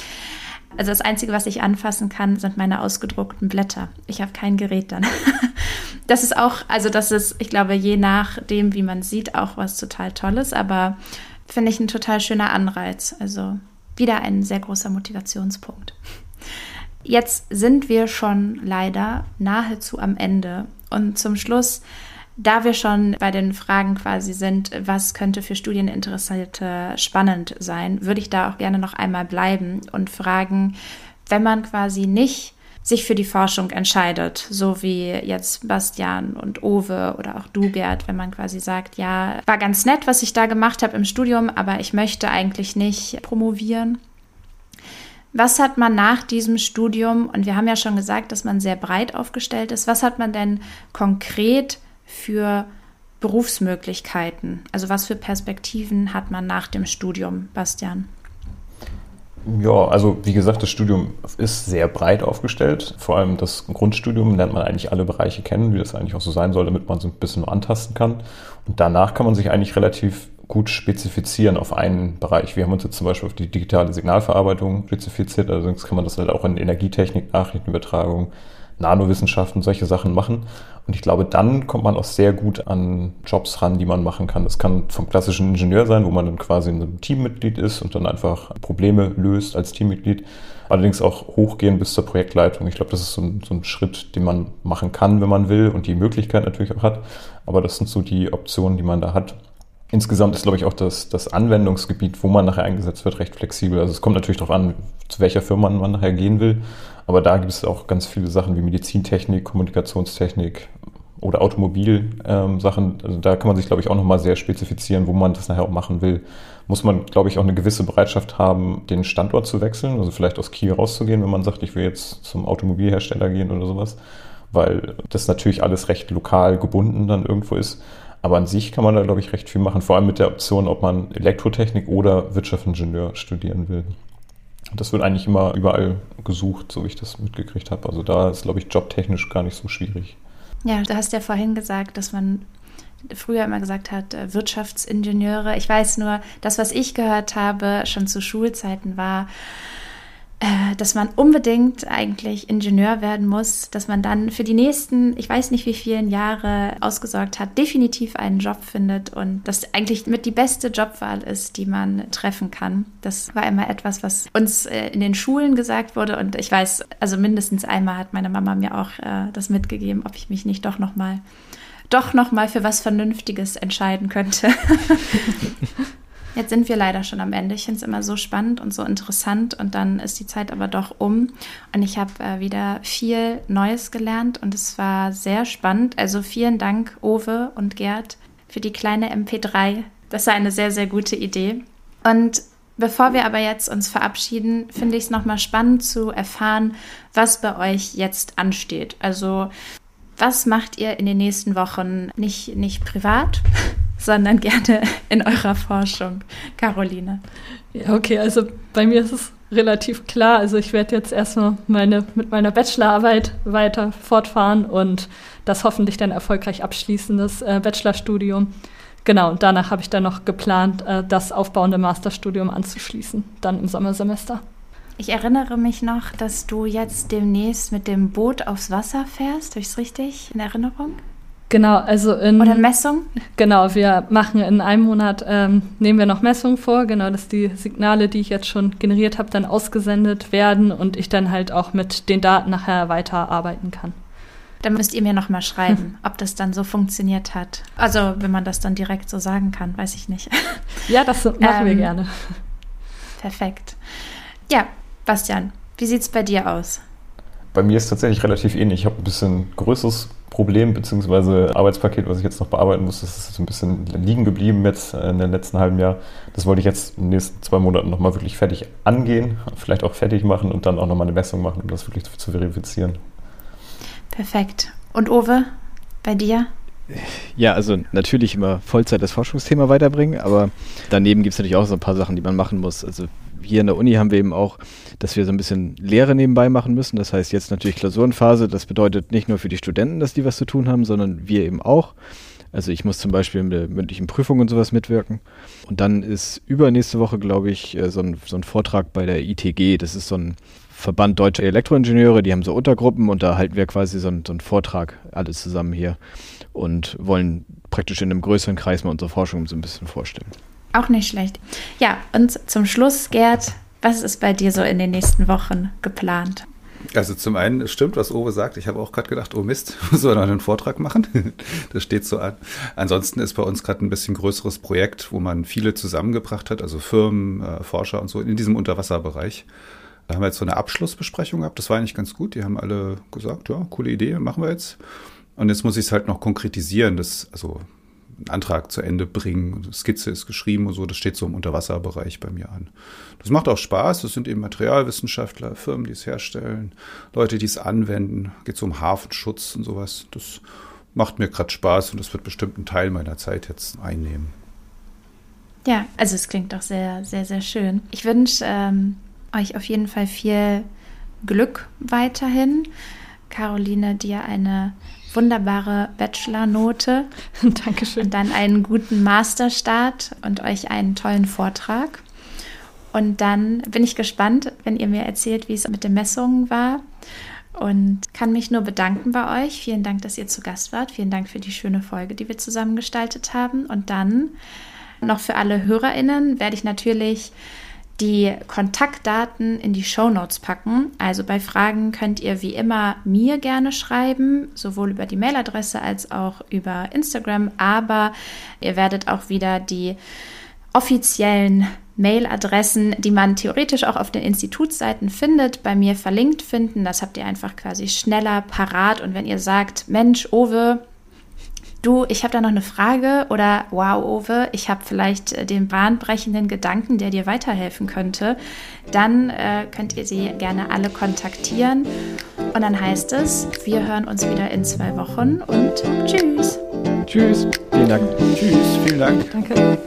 Also das Einzige, was ich anfassen kann, sind meine ausgedruckten Blätter. Ich habe kein Gerät dann. [laughs] Das ist auch, also das ist, ich glaube, je nachdem, wie man sieht, auch was total Tolles, aber finde ich ein total schöner Anreiz. Also wieder ein sehr großer Motivationspunkt. Jetzt sind wir schon leider nahezu am Ende. Und zum Schluss, da wir schon bei den Fragen quasi sind, was könnte für Studieninteressierte spannend sein, würde ich da auch gerne noch einmal bleiben und fragen, wenn man quasi nicht sich für die Forschung entscheidet, so wie jetzt Bastian und Owe oder auch du, Gerd, wenn man quasi sagt, ja, war ganz nett, was ich da gemacht habe im Studium, aber ich möchte eigentlich nicht promovieren. Was hat man nach diesem Studium, und wir haben ja schon gesagt, dass man sehr breit aufgestellt ist, was hat man denn konkret für Berufsmöglichkeiten? Also was für Perspektiven hat man nach dem Studium, Bastian? Ja, also wie gesagt, das Studium ist sehr breit aufgestellt. Vor allem das Grundstudium lernt man eigentlich alle Bereiche kennen, wie das eigentlich auch so sein soll, damit man so ein bisschen antasten kann. Und danach kann man sich eigentlich relativ gut spezifizieren auf einen Bereich. Wir haben uns jetzt zum Beispiel auf die digitale Signalverarbeitung spezifiziert, also sonst kann man das halt auch in Energietechnik, Nachrichtenübertragung, Nanowissenschaften, solche Sachen machen. Und ich glaube, dann kommt man auch sehr gut an Jobs ran, die man machen kann. Das kann vom klassischen Ingenieur sein, wo man dann quasi in einem Teammitglied ist und dann einfach Probleme löst als Teammitglied. Allerdings auch hochgehen bis zur Projektleitung. Ich glaube, das ist so ein, so ein Schritt, den man machen kann, wenn man will und die Möglichkeit natürlich auch hat. Aber das sind so die Optionen, die man da hat. Insgesamt ist, glaube ich, auch das, das Anwendungsgebiet, wo man nachher eingesetzt wird, recht flexibel. Also es kommt natürlich darauf an, zu welcher Firma man nachher gehen will. Aber da gibt es auch ganz viele Sachen wie Medizintechnik, Kommunikationstechnik oder Automobilsachen. Ähm, also da kann man sich, glaube ich, auch nochmal sehr spezifizieren, wo man das nachher auch machen will. Muss man, glaube ich, auch eine gewisse Bereitschaft haben, den Standort zu wechseln. Also vielleicht aus Kiel rauszugehen, wenn man sagt, ich will jetzt zum Automobilhersteller gehen oder sowas. Weil das natürlich alles recht lokal gebunden dann irgendwo ist. Aber an sich kann man da, glaube ich, recht viel machen, vor allem mit der Option, ob man Elektrotechnik oder Wirtschaftsingenieur studieren will. Das wird eigentlich immer überall gesucht, so wie ich das mitgekriegt habe. Also da ist, glaube ich, jobtechnisch gar nicht so schwierig. Ja, du hast ja vorhin gesagt, dass man früher immer gesagt hat, äh, Wirtschaftsingenieure. Ich weiß nur, das, was ich gehört habe, schon zu Schulzeiten war, dass man unbedingt eigentlich Ingenieur werden muss, dass man dann für die nächsten, ich weiß nicht wie vielen Jahre ausgesorgt hat, definitiv einen Job findet und das eigentlich mit die beste Jobwahl ist, die man treffen kann. Das war immer etwas, was uns äh, in den Schulen gesagt wurde und ich weiß, also mindestens einmal hat meine Mama mir auch das mitgegeben, ob ich mich nicht doch noch mal doch noch mal für was Vernünftiges entscheiden könnte. [laughs] Jetzt sind wir leider schon am Ende. Ich finde es immer so spannend und so interessant und dann ist die Zeit aber doch um und ich habe äh, wieder viel Neues gelernt und es war sehr spannend. Also vielen Dank, Owe und Gerd, für die kleine MP3. Das war eine sehr, sehr gute Idee. Und Bevor wir aber jetzt uns verabschieden, finde ich es nochmal spannend zu erfahren, was bei euch jetzt ansteht. Also was macht ihr in den nächsten Wochen nicht, nicht privat, [laughs] sondern gerne in eurer Forschung, Caroline? Ja, okay, also bei mir ist es relativ klar. Also ich werde jetzt erstmal meine, mit meiner Bachelorarbeit weiter fortfahren und das hoffentlich dann erfolgreich abschließen, das äh, Bachelorstudium. Genau, und danach habe ich dann noch geplant, äh, das aufbauende Masterstudium anzuschließen, dann im Sommersemester. Ich erinnere mich noch, dass du jetzt demnächst mit dem Boot aufs Wasser fährst. Habe ich es richtig in Erinnerung? Genau, also in. Oder Messung? Genau, wir machen in einem Monat, ähm, nehmen wir noch Messungen vor, genau, dass die Signale, die ich jetzt schon generiert habe, dann ausgesendet werden und ich dann halt auch mit den Daten nachher weiterarbeiten kann. Dann müsst ihr mir nochmal schreiben, [laughs] ob das dann so funktioniert hat. Also, wenn man das dann direkt so sagen kann, weiß ich nicht. Ja, das [laughs] machen ähm, wir gerne. Perfekt. Ja, Bastian, wie sieht es bei dir aus? Bei mir ist tatsächlich relativ ähnlich. Ich habe ein bisschen größeres Problem bzw. Arbeitspaket, was ich jetzt noch bearbeiten muss. Das ist so ein bisschen liegen geblieben jetzt in den letzten halben Jahr. Das wollte ich jetzt in den nächsten zwei Monaten nochmal wirklich fertig angehen, vielleicht auch fertig machen und dann auch nochmal eine Messung machen, um das wirklich zu verifizieren. Perfekt. Und Owe, bei dir? Ja, also natürlich immer Vollzeit das Forschungsthema weiterbringen, aber daneben gibt es natürlich auch so ein paar Sachen, die man machen muss. Also hier in der Uni haben wir eben auch, dass wir so ein bisschen Lehre nebenbei machen müssen. Das heißt jetzt natürlich Klausurenphase. Das bedeutet nicht nur für die Studenten, dass die was zu tun haben, sondern wir eben auch. Also ich muss zum Beispiel in der mündlichen Prüfung und sowas mitwirken. Und dann ist übernächste Woche, glaube ich, äh, so ein, so ein Vortrag bei der ITG. Das ist so ein Verband Deutscher Elektroingenieure, die haben so Untergruppen und da halten wir quasi so, ein, so einen Vortrag alle zusammen hier und wollen praktisch in einem größeren Kreis mal unsere Forschung so ein bisschen vorstellen. Auch nicht schlecht. Ja, und zum Schluss, Gerd, was ist bei dir so in den nächsten Wochen geplant? Also zum einen stimmt, was Owe sagt. Ich habe auch gerade gedacht, oh Mist, [laughs] soll er noch einen Vortrag machen? [laughs] das steht so an. Ansonsten ist bei uns gerade ein bisschen größeres Projekt, wo man viele zusammengebracht hat, also Firmen, äh, Forscher und so in diesem Unterwasserbereich. Da haben wir jetzt so eine Abschlussbesprechung gehabt. Das war eigentlich ganz gut. Die haben alle gesagt, ja, coole Idee, machen wir jetzt. Und jetzt muss ich es halt noch konkretisieren. Das, also einen Antrag zu Ende bringen. Skizze ist geschrieben und so, das steht so im Unterwasserbereich bei mir an. Das macht auch Spaß, das sind eben Materialwissenschaftler, Firmen, die es herstellen, Leute, die es anwenden, geht so um Hafenschutz und sowas. Das macht mir gerade Spaß und das wird bestimmt einen Teil meiner Zeit jetzt einnehmen. Ja, also es klingt doch sehr, sehr, sehr schön. Ich wünsche ähm, euch auf jeden Fall viel Glück weiterhin. Caroline, dir eine wunderbare Bachelor-Note. [laughs] Dankeschön. Und dann einen guten Masterstart und euch einen tollen Vortrag. Und dann bin ich gespannt, wenn ihr mir erzählt, wie es mit den Messungen war. Und kann mich nur bedanken bei euch. Vielen Dank, dass ihr zu Gast wart. Vielen Dank für die schöne Folge, die wir zusammen gestaltet haben. Und dann noch für alle HörerInnen werde ich natürlich die Kontaktdaten in die Show Notes packen. Also bei Fragen könnt ihr wie immer mir gerne schreiben, sowohl über die Mailadresse als auch über Instagram. Aber ihr werdet auch wieder die offiziellen Mailadressen, die man theoretisch auch auf den Institutsseiten findet, bei mir verlinkt finden. Das habt ihr einfach quasi schneller parat. Und wenn ihr sagt, Mensch, Owe, du, ich habe da noch eine Frage oder wow, Owe, ich habe vielleicht äh, den bahnbrechenden Gedanken, der dir weiterhelfen könnte, dann äh, könnt ihr sie gerne alle kontaktieren. Und dann heißt es, wir hören uns wieder in zwei Wochen und tschüss. Tschüss. Vielen Dank. Tschüss. Vielen Dank. Danke.